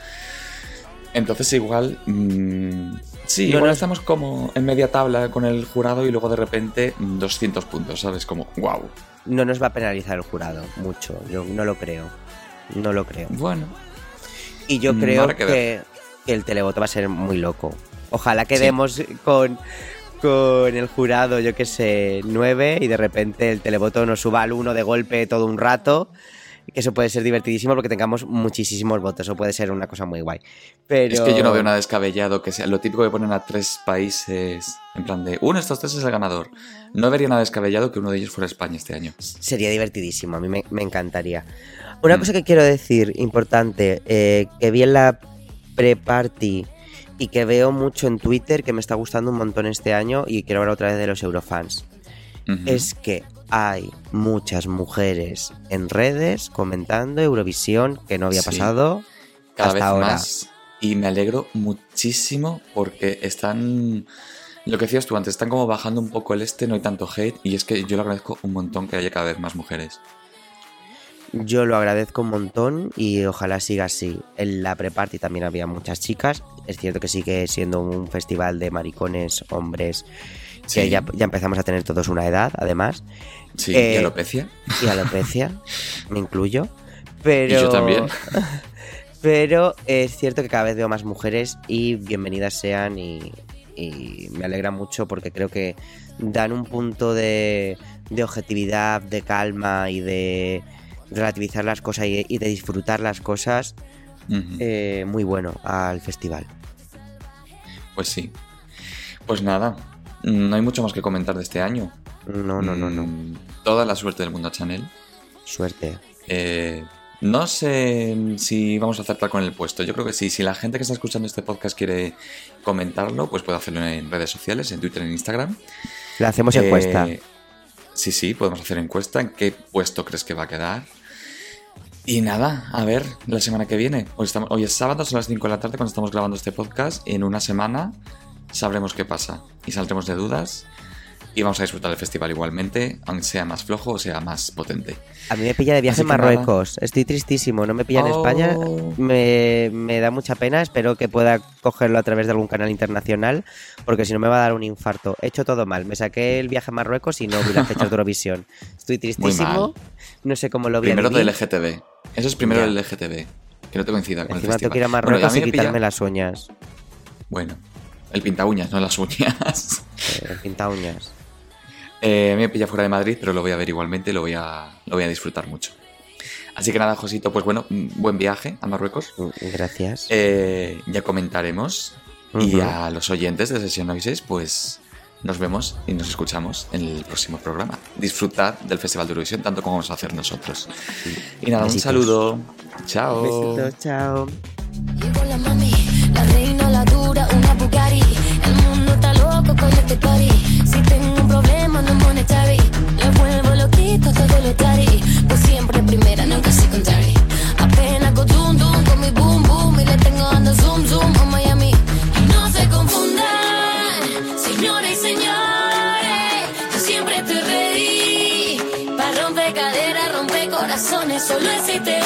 S4: Entonces igual... mm, sí,
S5: No,
S4: igual
S5: no.
S4: estamos como en media tabla con el jurado y luego de repente mm, 200 puntos, ¿sabes? Como, wow.
S5: no nos va a penalizar el jurado mucho, yo no lo creo. No lo creo.
S4: Bueno,
S5: Y yo
S4: Mm,
S5: creo
S4: que
S5: que,
S4: ver.
S5: que el televoto va a ser muy loco. Ojalá
S4: Sí.
S5: quedemos con, con el jurado, yo que sé, 9 y de repente el televoto nos suba al 1 de golpe todo un rato. Que eso puede ser divertidísimo porque tengamos muchísimos votos. Eso puede ser una cosa muy guay. Pero...
S4: es que yo no veo nada descabellado que sea lo típico que ponen a tres países en plan de uno de estos tres es el ganador. No vería nada descabellado que uno de ellos fuera España este año.
S5: Sería divertidísimo, a mí me, me encantaría. Una
S4: Mm.
S5: cosa que quiero decir, importante, eh, que vi en la pre-party y que veo mucho en Twitter, que me está gustando un montón este año y quiero hablar otra vez de los Eurofans, es que hay muchas mujeres en redes comentando Eurovisión que no había
S4: Sí.
S5: pasado
S4: cada
S5: hasta
S4: vez
S5: ahora.
S4: más. Y me alegro muchísimo porque están. Lo que decías tú antes, están como bajando un poco el este, no hay tanto hate. Y es que yo le agradezco un montón que haya cada vez más mujeres.
S5: Yo lo agradezco un montón y ojalá siga así. En la pre-party también había muchas chicas. Es cierto que sigue siendo un festival de maricones, hombres, que ya empezamos a tener todos una edad, además.
S4: Sí,
S5: Eh,
S4: y alopecia.
S5: Y alopecia, me incluyo. Pero,
S4: Y yo también.
S5: Pero es cierto que cada vez veo más mujeres y bienvenidas sean y, y me alegra mucho porque creo que dan un punto de, de objetividad, de calma y de relativizar las cosas y, y de disfrutar las cosas eh, muy bueno al festival.
S4: Pues sí. Pues nada, no hay mucho más que comentar de este año.
S5: No, no, no, no.
S4: Mm, toda la suerte del mundo, Chanel.
S5: Suerte.
S4: Eh, no sé si vamos a acertar con el puesto. Yo creo que sí. Si la gente que está escuchando este podcast quiere comentarlo, pues puede hacerlo en redes sociales, en Twitter, en Instagram.
S5: Le hacemos
S4: eh,
S5: encuesta.
S4: Sí, sí, podemos hacer encuesta. ¿En qué puesto crees que va a quedar? Y nada, a ver, la semana que viene. Hoy, es sábado, son las 5 de la tarde cuando estamos grabando este podcast. En una semana sabremos qué pasa y saldremos de dudas y vamos a disfrutar del festival igualmente, aunque sea más flojo o sea más potente.
S5: A mí me pilla de viaje en Marruecos, estoy tristísimo, no me pilla en España, oh. me, me, da mucha pena, espero que pueda cogerlo a través de algún canal internacional, porque si no me va a dar un infarto. He hecho todo mal, me saqué el viaje a Marruecos y no vi la fecha de Eurovisión. Estoy tristísimo, no sé cómo lo vi.
S4: Primero del LGTB, eso es primero del LGTB, que no te coincida con
S5: Encima
S4: el festival.
S5: Que ir a Marruecos bueno,
S4: a y
S5: quitarme las uñas.
S4: Bueno, el pintabuñas, no las uñas.
S5: Eh, pinta uñas.
S4: Eh, me pilla fuera de Madrid, pero lo voy a ver igualmente, lo voy a, lo voy a disfrutar mucho. Así que nada, Josito, pues bueno, mm, buen viaje a Marruecos.
S5: Mm, gracias.
S4: Eh, ya comentaremos. Y a los oyentes de Sesión 96, pues nos vemos y nos escuchamos en el próximo programa. Disfrutad del Festival de Eurovisión tanto como vamos a hacer nosotros. Y nada, un saludo. Chao.
S5: Besitos, chao
S7: con este party. Si tengo un problema, no monetary. Lo vuelvo loquito, todo lo tari Pues siempre primera, nunca secondary. Apenas go dum dum con mi boom boom Y le tengo dando zoom zoom a Miami. Y no se confundan, señores y señores. Yo siempre estoy ready. Para romper cadera, romper corazones Solo existe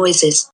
S1: noises.